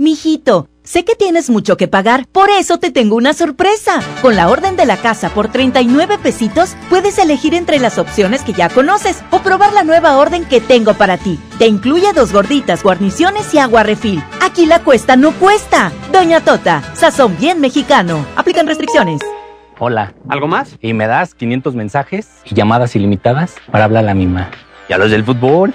Mijito, sé que tienes mucho que pagar, por eso te tengo una sorpresa. Con la orden de la casa por 39 pesitos, puedes elegir entre las opciones que ya conoces o probar la nueva orden que tengo para ti. Te incluye dos gorditas, guarniciones y agua refil. Aquí la cuesta no cuesta. Doña Tota, sazón bien mexicano. Aplican restricciones. Hola. ¿Algo más? Y me das 500 mensajes y llamadas ilimitadas para hablar a la misma. ¿Y a los del fútbol?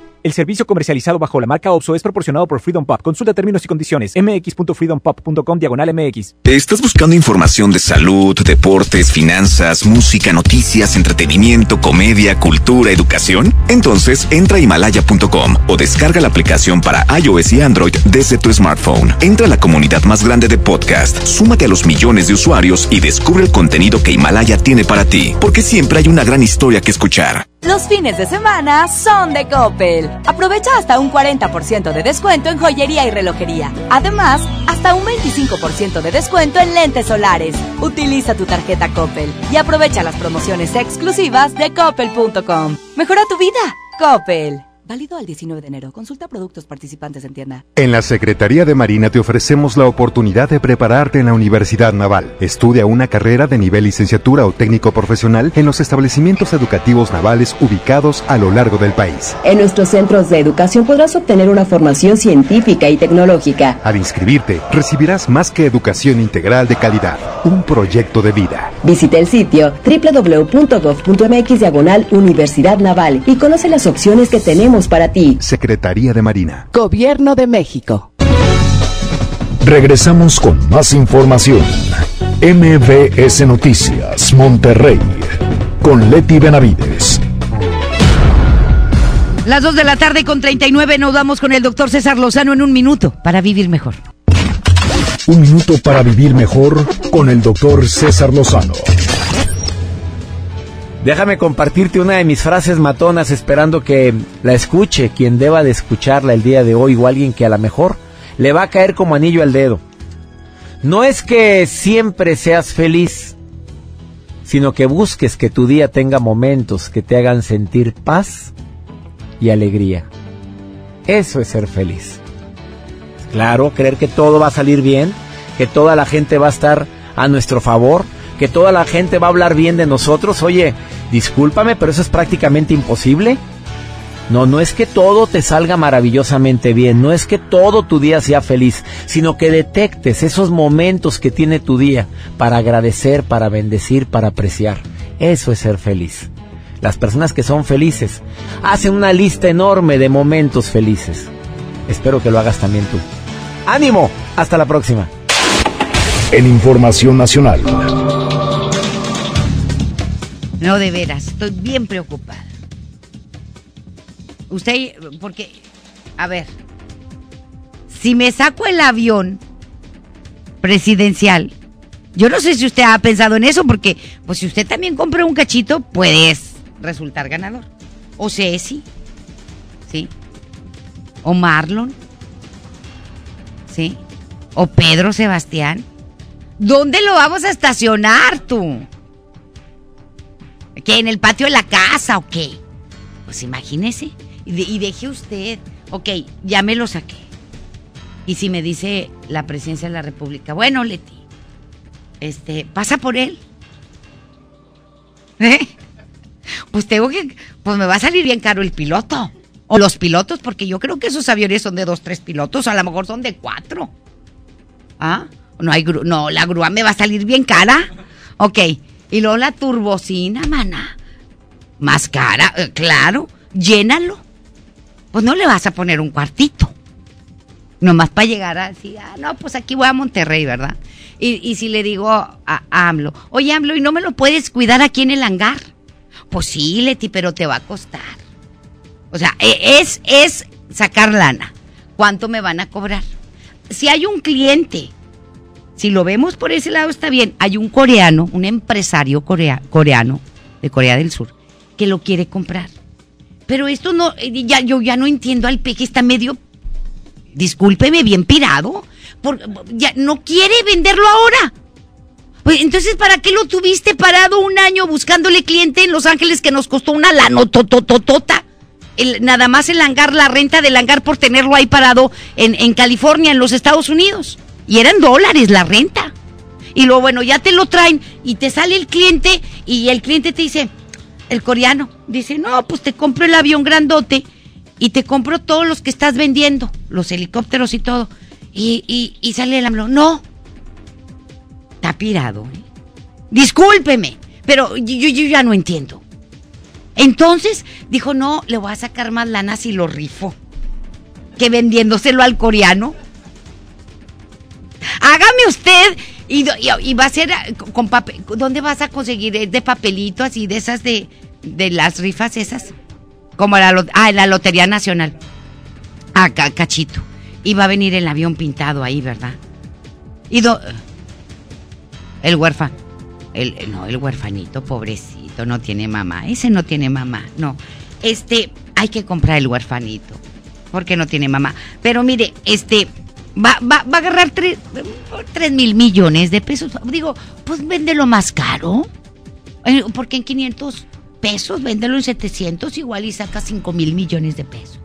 El servicio comercializado bajo la marca OPSO es proporcionado por Freedom Pop. Consulta términos y condiciones. mx.freedompop.com diagonal mx. ¿Estás buscando información de salud, deportes, finanzas, música, noticias, entretenimiento, comedia, cultura, educación? Entonces entra a himalaya.com o descarga la aplicación para iOS y Android desde tu smartphone. Entra a la comunidad más grande de podcast, súmate a los millones de usuarios y descubre el contenido que Himalaya tiene para ti, porque siempre hay una gran historia que escuchar. Los fines de semana son de Coppel. Aprovecha hasta un 40% de descuento en joyería y relojería. Además, hasta un 25% de descuento en lentes solares. Utiliza tu tarjeta Coppel y aprovecha las promociones exclusivas de coppel.com. Mejora tu vida. Coppel. Válido al 19 de enero. Consulta productos participantes en tienda. En la Secretaría de Marina te ofrecemos la oportunidad de prepararte en la Universidad Naval. Estudia una carrera de nivel licenciatura o técnico profesional en los establecimientos educativos navales ubicados a lo largo del país. En nuestros centros de educación podrás obtener una formación científica y tecnológica. Al inscribirte, recibirás más que educación integral de calidad, un proyecto de vida. Visita el sitio www.gov.mx diagonal Universidad Naval y conoce las opciones que tenemos para ti. Secretaría de Marina. Gobierno de México. Regresamos con más información. MBS Noticias, Monterrey, con Leti Benavides. Las 2 de la tarde con 39 nos vamos con el doctor César Lozano en un minuto para vivir mejor. Un minuto para vivir mejor con el doctor César Lozano. Déjame compartirte una de mis frases matonas esperando que la escuche quien deba de escucharla el día de hoy o alguien que a lo mejor le va a caer como anillo al dedo. No es que siempre seas feliz, sino que busques que tu día tenga momentos que te hagan sentir paz y alegría. Eso es ser feliz. Claro, creer que todo va a salir bien, que toda la gente va a estar a nuestro favor, que toda la gente va a hablar bien de nosotros. Oye, discúlpame, pero eso es prácticamente imposible. No, no es que todo te salga maravillosamente bien, no es que todo tu día sea feliz, sino que detectes esos momentos que tiene tu día para agradecer, para bendecir, para apreciar. Eso es ser feliz. Las personas que son felices hacen una lista enorme de momentos felices. Espero que lo hagas también tú. ¡Ánimo! Hasta la próxima. En Información Nacional. No, de veras, estoy bien preocupada. Usted, porque, a ver, si me saco el avión presidencial, yo no sé si usted ha pensado en eso, porque, pues si usted también compra un cachito, puedes resultar ganador. O Ceci, ¿sí? O Marlon, ¿sí? O Pedro Sebastián. ¿Dónde lo vamos a estacionar tú? ¿Qué? ¿En el patio de la casa o qué? Pues imagínese. Y, de- y deje usted. Ok, ya me lo saqué. Y si me dice la presidencia de la República, bueno, Leti, este, pasa por él. ¿Eh? Pues tengo que, pues me va a salir bien caro el piloto. O los pilotos, porque yo creo que esos aviones son de dos, tres pilotos, a lo mejor son de cuatro. ¿Ah? No hay gru- no, la grúa me va a salir bien cara. Ok. Y luego la turbocina, mana. Más cara, eh, claro. Llénalo. Pues no le vas a poner un cuartito. Nomás para llegar así, ah, no, pues aquí voy a Monterrey, ¿verdad? Y, y si le digo a, a AMLO, oye AMLO, ¿y no me lo puedes cuidar aquí en el hangar? Pues sí, Leti, pero te va a costar. O sea, e- es, es sacar lana. ¿Cuánto me van a cobrar? Si hay un cliente, si lo vemos por ese lado está bien, hay un coreano, un empresario corea- coreano de Corea del Sur, que lo quiere comprar. Pero esto no, eh, ya, yo ya no entiendo al peje, está medio, discúlpeme, bien pirado. Por, ya no quiere venderlo ahora. Pues, entonces, ¿para qué lo tuviste parado un año buscándole cliente en Los Ángeles que nos costó una lana totototota? El, nada más el hangar, la renta del hangar por tenerlo ahí parado en, en California, en los Estados Unidos. Y eran dólares la renta. Y luego, bueno, ya te lo traen y te sale el cliente y el cliente te dice, el coreano, dice, no, pues te compro el avión grandote y te compro todos los que estás vendiendo, los helicópteros y todo. Y, y, y sale el AMLO, no, está pirado. ¿eh? Discúlpeme, pero yo, yo ya no entiendo. Entonces dijo, no, le voy a sacar más lana si lo rifo. Que vendiéndoselo al coreano. Hágame usted. Y, va a ser ah, con papel. ¿Dónde vas a conseguir? ¿Es de papelito así, de esas de, de las rifas esas? Como la, ah, la Lotería Nacional. Acá, ah, cachito. Y va a venir el avión pintado ahí, ¿verdad? Y el huérfano. El, no, el huérfanito, pobrecito, no tiene mamá. Ese no tiene mamá, no. Este, hay que comprar el huérfanito. Porque no tiene mamá. Pero mire, este, va, va, va a agarrar tres, mil millones de pesos. Digo, pues véndelo más caro. Eh, porque en 500 pesos, véndelo en 700 igual y saca 5 mil millones de pesos.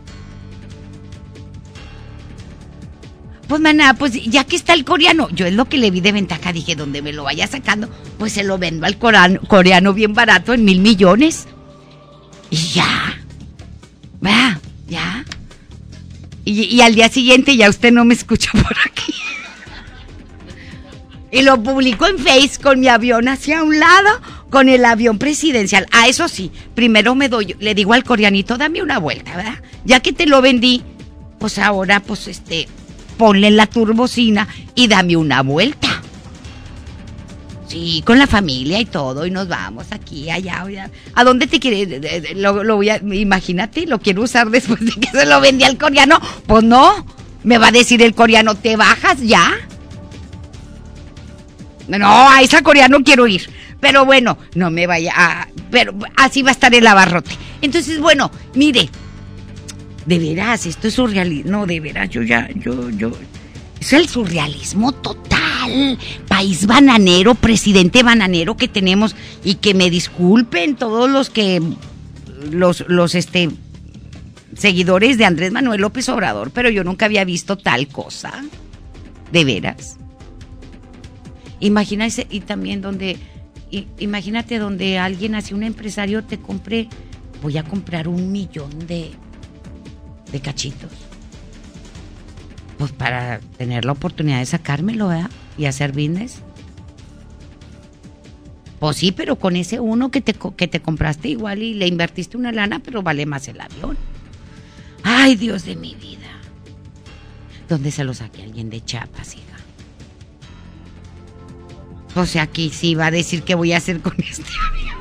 Pues maná, pues ya que está el coreano, yo es lo que le vi de ventaja, dije, donde me lo vaya sacando, pues se lo vendo al coreano, bien barato en mil millones. Y ya. Va, ya. Y, al día siguiente ya usted no me escucha por aquí. Y lo publico en Face con mi avión hacia un lado, con el avión presidencial. Ah, eso sí, primero me doy, le digo al coreanito, dame una vuelta, ¿verdad? Ya que te lo vendí, pues ahora, pues este, ponle la turbocina y dame una vuelta. Sí, con la familia y todo, y nos vamos aquí, allá, allá. ¿A dónde te quieres? Lo, voy a, imagínate, lo quiero usar después de que se lo vendí al coreano. Pues no, me va a decir el coreano, ¿te bajas ya? No, a esa coreano quiero ir. Pero bueno, no me vaya a... Pero así va a estar el abarrote. Entonces, bueno, mire, de veras, esto es surrealismo. No, de veras, yo ya, yo, yo. Es el surrealismo total. País bananero, presidente bananero que tenemos. Y que me disculpen todos los que. Los, los, este. Seguidores de Andrés Manuel López Obrador, pero yo nunca había visto tal cosa. De veras. Imagínate, y también donde. imagínate donde alguien, así un empresario, te compre. Voy a comprar un millón de de cachitos. Pues para tener la oportunidad de sacármelo, ¿verdad? Y hacer business. Pues sí, pero con ese uno que te, que te compraste igual y le invertiste una lana, pero vale más el avión. Ay, Dios de mi vida. ¿Dónde se lo saque alguien de Chiapas, hija? O sea, aquí sí va a decir qué voy a hacer con este avión.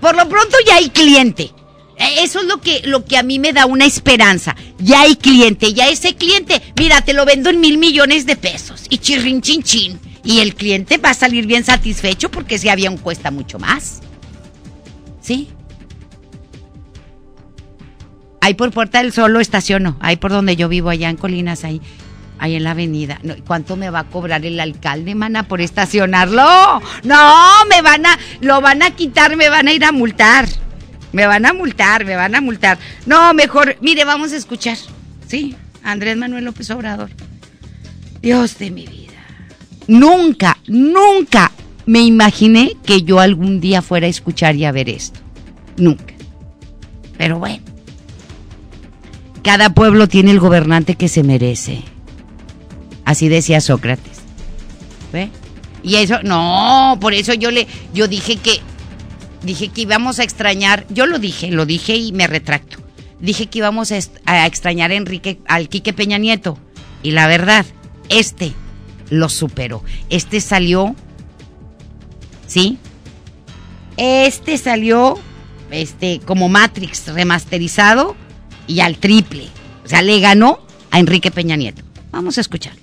Por lo pronto ya hay cliente. Eh, eso es lo que, lo que a mí me da una esperanza. Ya hay cliente, ya ese cliente, mira, te lo vendo en mil millones de pesos. Y chirrin chin chin. Y el cliente va a salir bien satisfecho porque ese avión cuesta mucho más. ¿Sí? Ahí por Puerta del Sol lo estaciono. Ahí por donde yo vivo, allá en Colinas, ahí. Ahí en la avenida. ¿Cuánto me va a cobrar el alcalde, mana, por estacionarlo? No, me van a, lo van a quitar, me van a ir a multar. Me van a multar, me van a multar. No, mejor, mire, vamos a escuchar. Sí, Andrés Manuel López Obrador. Dios de mi vida. Nunca, nunca me imaginé que yo algún día fuera a escuchar y a ver esto. Nunca. Pero bueno. Cada pueblo tiene el gobernante que se merece. Así decía Sócrates. ¿Ve? Y eso, no, por eso yo le, yo dije que dije que íbamos a extrañar, yo lo dije, lo dije y me retracto. Dije que íbamos a, extrañar a Enrique, al Quique Peña Nieto. Y la verdad, este lo superó. Este salió, ¿sí? Este salió, este, como Matrix remasterizado y al triple. O sea, le ganó a Enrique Peña Nieto. Vamos a escuchar.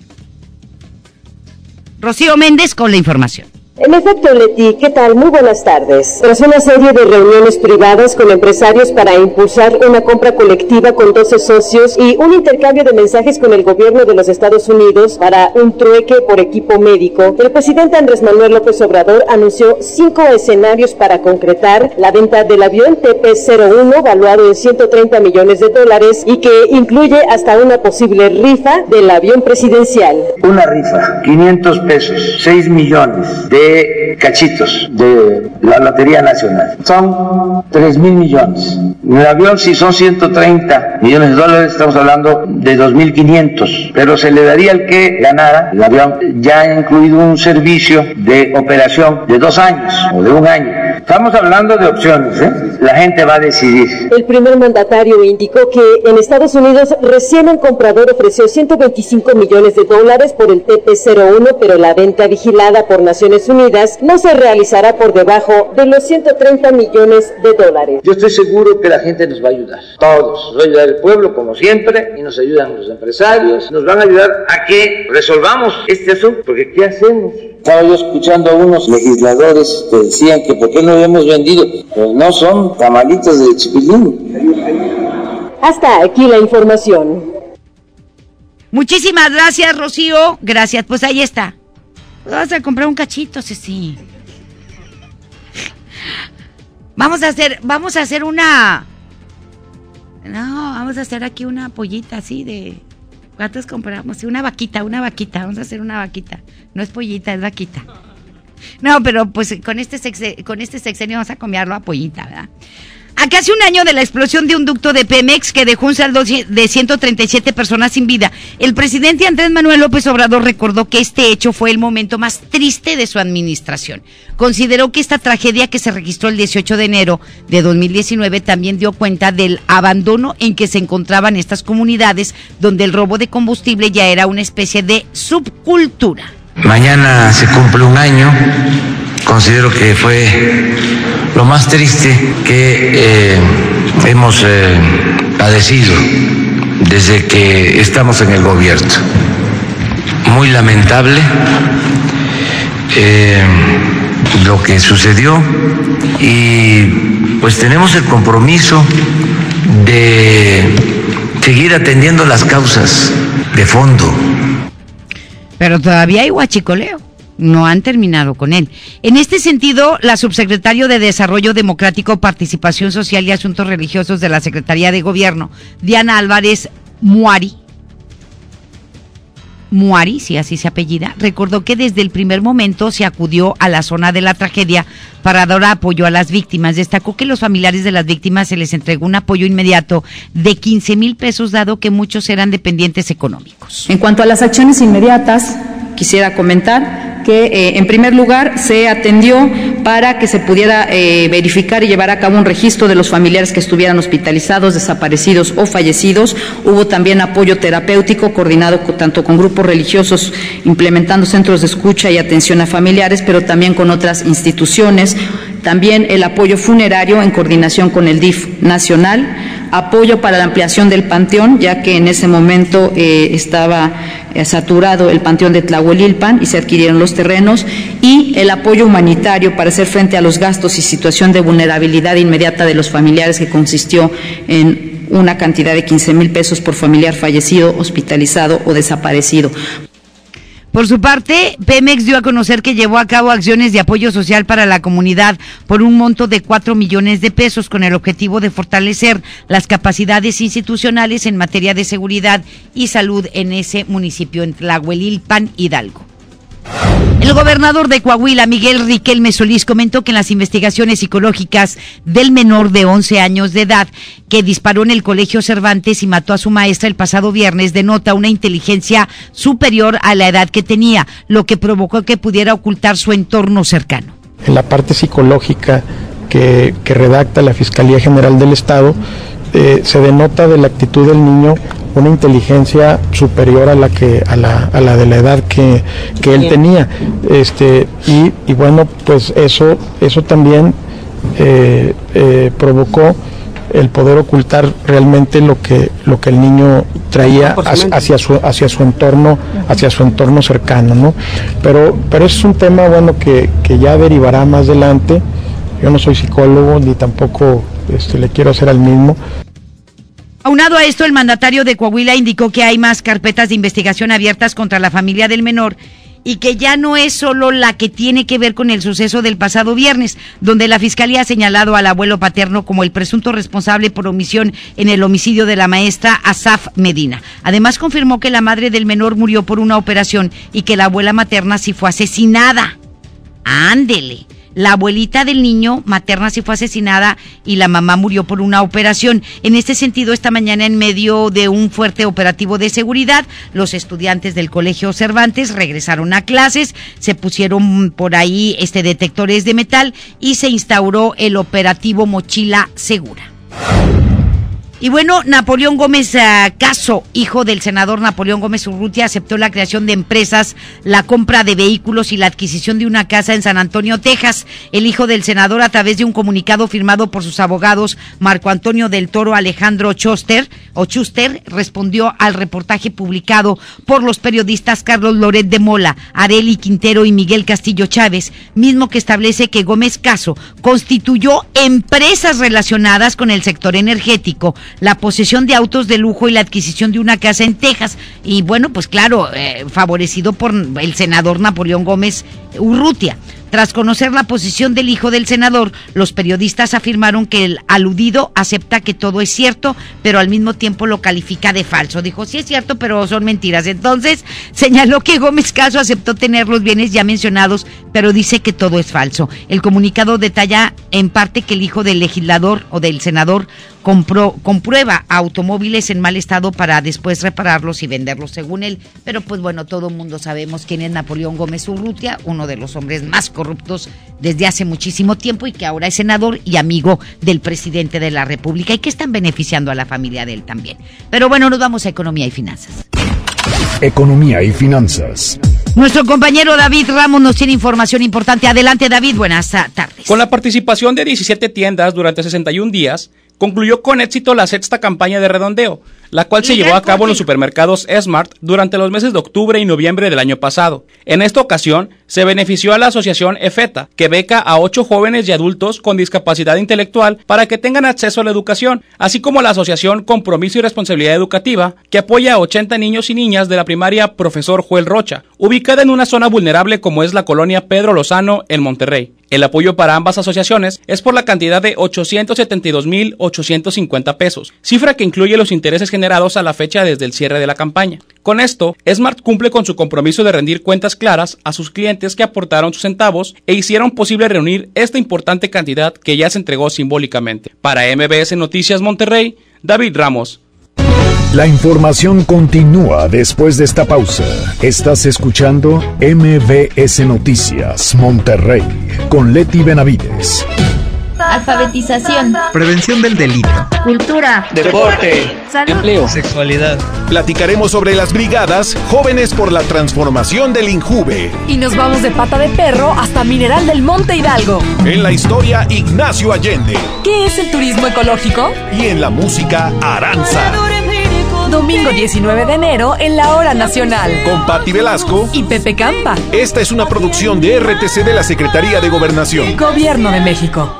Rocío Méndez con la información. En efecto, Leti, ¿qué tal? Muy buenas tardes. Tras una serie de reuniones privadas con empresarios para impulsar una compra colectiva con 12 socios y un intercambio de mensajes con el gobierno de los Estados Unidos para un trueque por equipo médico, el presidente Andrés Manuel López Obrador anunció cinco escenarios para concretar la venta del avión TP-01 valuado en 130 millones de dólares y que incluye hasta una posible rifa del avión presidencial. Una rifa, 500 pesos, 6 millones de cachitos de la Lotería Nacional. Son 3 mil millones. En el avión, si son 130 millones de dólares, estamos hablando de 2.500. Pero se le daría al que ganara el avión, ya ha incluido un servicio de operación de dos años o de un año. Estamos hablando de opciones, ¿eh? La gente va a decidir. El primer mandatario indicó que en Estados Unidos recién un comprador ofreció 125 millones de dólares por el TP-01, pero la venta vigilada por Naciones Unidas no se realizará por debajo de los 130 millones de dólares. Yo estoy seguro que la gente nos va a ayudar. Todos. Nos va a ayudar el pueblo, como siempre, y nos ayudan los empresarios. Nos van a ayudar a que resolvamos este asunto. Porque ¿qué hacemos? Estaba yo escuchando a unos legisladores que decían que por qué no habíamos vendido. Pues no son tamalitos de chipilín. Hasta aquí la información. Muchísimas gracias, Rocío. Gracias, pues ahí está. Vamos a comprar un cachito, sí. Vamos a hacer, vamos a hacer una. No, vamos a hacer aquí una pollita así de. ¿Cuántos compramos? Sí, una vaquita, una vaquita. Vamos a hacer una vaquita. No es pollita, es vaquita. No, pero pues con este, con este sexenio vamos a cambiarlo a pollita, ¿verdad? A casi un año de la explosión de un ducto de Pemex que dejó un saldo de 137 personas sin vida, el presidente Andrés Manuel López Obrador recordó que este hecho fue el momento más triste de su administración. Consideró que esta tragedia que se registró el 18 de enero de 2019 también dio cuenta del abandono en que se encontraban estas comunidades, donde el robo de combustible ya era una especie de subcultura. Mañana se cumple un año, considero que fue lo más triste que eh, hemos eh, padecido desde que estamos en el gobierno. Muy lamentable eh, lo que sucedió y pues tenemos el compromiso de seguir atendiendo las causas de fondo pero todavía hay huachicoleo. No han terminado con él. En este sentido, la subsecretario de Desarrollo Democrático, Participación Social y Asuntos Religiosos de la Secretaría de Gobierno, Diana Álvarez Muari, Muari, si así se apellida, recordó que desde el primer momento se acudió a la zona de la tragedia para dar apoyo a las víctimas. Destacó que los familiares de las víctimas se les entregó un apoyo inmediato de 15 mil pesos, dado que muchos eran dependientes económicos. En cuanto a las acciones inmediatas, quisiera comentar que eh, en primer lugar se atendió para que se pudiera eh, verificar y llevar a cabo un registro de los familiares que estuvieran hospitalizados, desaparecidos o fallecidos. Hubo también apoyo terapéutico coordinado tanto con grupos religiosos implementando centros de escucha y atención a familiares, pero también con otras instituciones. También el apoyo funerario en coordinación con el DIF nacional, apoyo para la ampliación del panteón, ya que en ese momento eh, estaba eh, saturado el panteón de Tlahuelilpan y se adquirieron los terrenos, y el apoyo humanitario para hacer frente a los gastos y situación de vulnerabilidad inmediata de los familiares, que consistió en una cantidad de 15 mil pesos por familiar fallecido, hospitalizado o desaparecido. Por su parte, Pemex dio a conocer que llevó a cabo acciones de apoyo social para la comunidad por un monto de 4 millones de pesos con el objetivo de fortalecer las capacidades institucionales en materia de seguridad y salud en ese municipio, en Tlahuelilpan, Hidalgo. El gobernador de Coahuila, Miguel Riquelme Solís, comentó que en las investigaciones psicológicas del menor de 11 años de edad que disparó en el colegio Cervantes y mató a su maestra el pasado viernes denota una inteligencia superior a la edad que tenía, lo que provocó que pudiera ocultar su entorno cercano. En la parte psicológica que, redacta la Fiscalía General del Estado, eh, se denota de la actitud del niño una inteligencia superior a la que a la, a la de la edad que, que él tenía. Este y, y, bueno pues eso eso también eh, eh, provocó el poder ocultar realmente lo que lo que el niño traía hacia su hacia su entorno hacia su entorno cercano no pero pero es un tema bueno que, que ya derivará más adelante. Yo no soy psicólogo ni tampoco este, le quiero hacer al mismo. Aunado a esto, el mandatario de Coahuila indicó que hay más carpetas de investigación abiertas contra la familia del menor y que ya no es solo la que tiene que ver con el suceso del pasado viernes, donde la fiscalía ha señalado al abuelo paterno como el presunto responsable por omisión en el homicidio de la maestra Asaf Medina. Además confirmó que la madre del menor murió por una operación y que la abuela materna sí fue asesinada. Ándele. La abuelita del niño materna sí fue asesinada y la mamá murió por una operación. En este sentido, esta mañana en medio de un fuerte operativo de seguridad, los estudiantes del Colegio Cervantes regresaron a clases, se pusieron por ahí este detectores de metal y se instauró el operativo Mochila Segura. Y bueno, Napoleón Gómez uh, Caso, hijo del senador Napoleón Gómez Urrutia, aceptó la creación de empresas, la compra de vehículos y la adquisición de una casa en San Antonio, Texas. El hijo del senador, a través de un comunicado firmado por sus abogados Marco Antonio del Toro Alejandro Choster, o Chuster, respondió al reportaje publicado por los periodistas Carlos Loret de Mola, Areli Quintero y Miguel Castillo Chávez, mismo que establece que Gómez Caso constituyó empresas relacionadas con el sector energético la posesión de autos de lujo y la adquisición de una casa en Texas. Y bueno, pues claro, eh, favorecido por el senador Napoleón Gómez Urrutia. Tras conocer la posición del hijo del senador, los periodistas afirmaron que el aludido acepta que todo es cierto, pero al mismo tiempo lo califica de falso. Dijo, sí es cierto, pero son mentiras. Entonces señaló que Gómez Caso aceptó tener los bienes ya mencionados, pero dice que todo es falso. El comunicado detalla en parte que el hijo del legislador o del senador compró, comprueba automóviles en mal estado para después repararlos y venderlos según él. Pero pues bueno, todo el mundo sabemos quién es Napoleón Gómez Urrutia, uno de los hombres más corruptos desde hace muchísimo tiempo y que ahora es senador y amigo del presidente de la República y que están beneficiando a la familia de él también. Pero bueno, nos vamos a economía y finanzas. Economía y finanzas. Nuestro compañero David Ramos nos tiene información importante. Adelante David, buenas tardes. Con la participación de 17 tiendas durante 61 días, concluyó con éxito la sexta campaña de redondeo, la cual se llevó a cabo en los supermercados Smart durante los meses de octubre y noviembre del año pasado. En esta ocasión, se benefició a la asociación EFETA, que beca a ocho jóvenes y adultos con discapacidad intelectual para que tengan acceso a la educación, así como la asociación Compromiso y Responsabilidad Educativa, que apoya a 80 niños y niñas de la primaria Profesor Joel Rocha, ubicada en una zona vulnerable como es la colonia Pedro Lozano en Monterrey. El apoyo para ambas asociaciones es por la cantidad de 872.850 pesos, cifra que incluye los intereses generados a la fecha desde el cierre de la campaña. Con esto, Smart cumple con su compromiso de rendir cuentas claras a sus clientes que aportaron sus centavos e hicieron posible reunir esta importante cantidad que ya se entregó simbólicamente. Para MBS Noticias Monterrey, David Ramos. La información continúa después de esta pausa. Estás escuchando MBS Noticias Monterrey con Leti Benavides. Alfabetización. Prevención del delito. Cultura. Deporte. Salud. Empleo. Sexualidad. Platicaremos sobre las brigadas Jóvenes por la Transformación del Injuve. Y nos vamos de pata de perro hasta Mineral del Monte Hidalgo. En la historia, Ignacio Allende. ¿Qué es el turismo ecológico? Y en la música, Aranza. Domingo 19 de enero en la Hora Nacional. Con Patti Velasco y Pepe Campa. Esta es una producción de RTC de la Secretaría de Gobernación. Gobierno de México.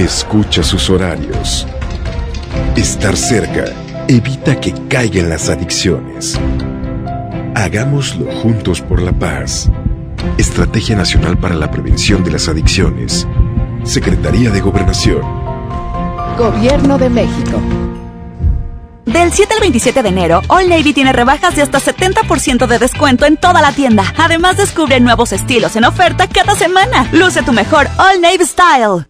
Escucha sus horarios. Estar cerca evita que caigan las adicciones. Hagámoslo juntos por la paz. Estrategia Nacional para la Prevención de las Adicciones. Secretaría de Gobernación. Gobierno de México. Del 7 al 27 de enero, All Navy tiene rebajas de hasta 70% de descuento en toda la tienda. Además, descubre nuevos estilos en oferta cada semana. Luce tu mejor All Navy Style.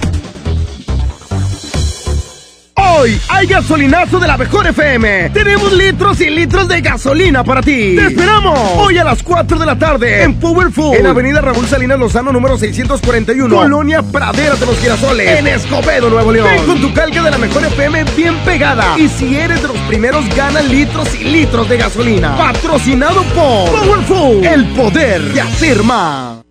Hoy hay gasolinazo de la mejor FM. Tenemos litros y litros de gasolina para ti. ¡Te esperamos! Hoy a las 4 de la tarde en Powerful. En Avenida Raúl Salinas Lozano, número 641. Colonia Praderas de los Girasoles. En Escobedo, Nuevo León. Ven con tu calca de la mejor FM bien pegada. Y si eres de los primeros, gana litros y litros de gasolina. Patrocinado por Powerful. El poder de hacer más.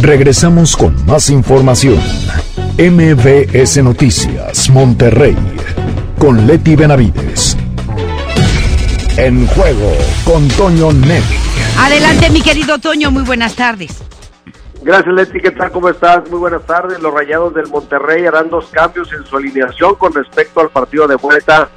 Regresamos con más información. MBS Noticias, Monterrey, con Leti Benavides. En juego con Toño Net. Adelante, mi querido Toño, muy buenas tardes. Gracias, Leti. ¿Qué tal? ¿Cómo estás? Muy buenas tardes. Los Rayados del Monterrey harán dos cambios en su alineación con respecto al partido de vuelta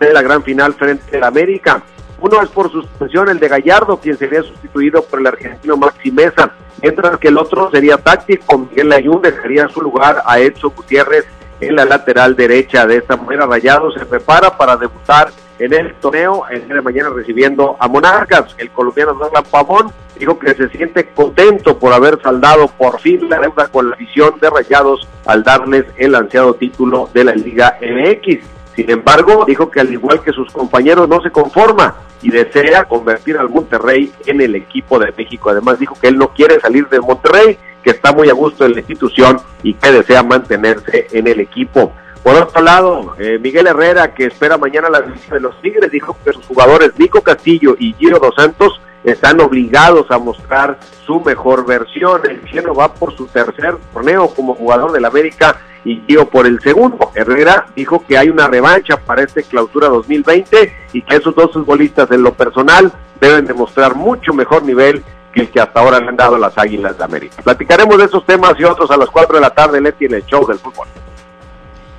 de la gran final frente al América. Uno es por suspensión, el de Gallardo, quien sería sustituido por el argentino Maxi Mesa, mientras que el otro sería táctico, Miguel Ayun dejaría su lugar a Edson Gutiérrez en la lateral derecha. De esta manera, Rayado se prepara para debutar en el torneo el día de mañana recibiendo a Monarcas. El colombiano Douglas Pavón dijo que se siente contento por haber saldado por fin la deuda con la afición de Rayados al darles el ansiado título de la Liga MX. Sin embargo, dijo que al igual que sus compañeros no se conforma y desea convertir al Monterrey en el equipo de México. Además dijo que él no quiere salir de Monterrey, que está muy a gusto en la institución y que desea mantenerse en el equipo. Por otro lado, eh, Miguel Herrera, que espera mañana la visita de los Tigres, dijo que sus jugadores Nico Castillo y Giro Dos Santos están obligados a mostrar su mejor versión. El chino va por su tercer torneo como jugador del América y Gio por el segundo. Herrera dijo que hay una revancha para este clausura 2020 y que esos dos futbolistas en lo personal deben demostrar mucho mejor nivel que el que hasta ahora le han dado las Águilas de América. Platicaremos de esos temas y otros a las 4 de la tarde, Leti, en el show del fútbol.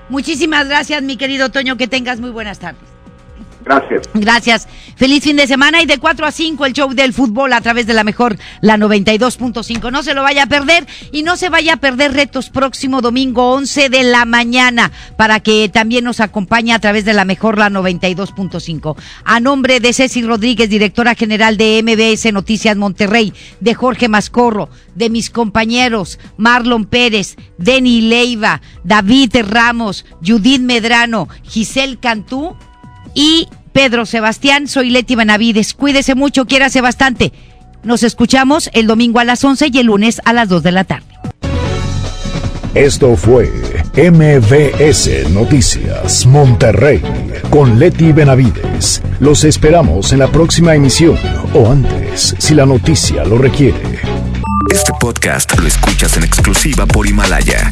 Muchísimas gracias, mi querido Toño. Que tengas muy buenas tardes. Gracias. Gracias. Feliz fin de semana y de 4 a 5 el show del fútbol a través de la mejor, la 92.5. No se lo vaya a perder y no se vaya a perder retos próximo domingo 11 de la mañana para que también nos acompañe a través de la mejor, la 92.5. A nombre de Ceci Rodríguez, directora general de MBS Noticias Monterrey, de Jorge Mascorro, de mis compañeros Marlon Pérez, Denny Leiva, David Ramos, Judith Medrano, Giselle Cantú y Pedro Sebastián. Soy Leti Benavides. Cuídese mucho, quiérase bastante. Nos escuchamos el domingo a las 11 y el lunes a las 2 de la tarde. Esto fue MBS Noticias Monterrey con Leti Benavides. Los esperamos en la próxima emisión o antes, si la noticia lo requiere. Este podcast lo escuchas en exclusiva por Himalaya.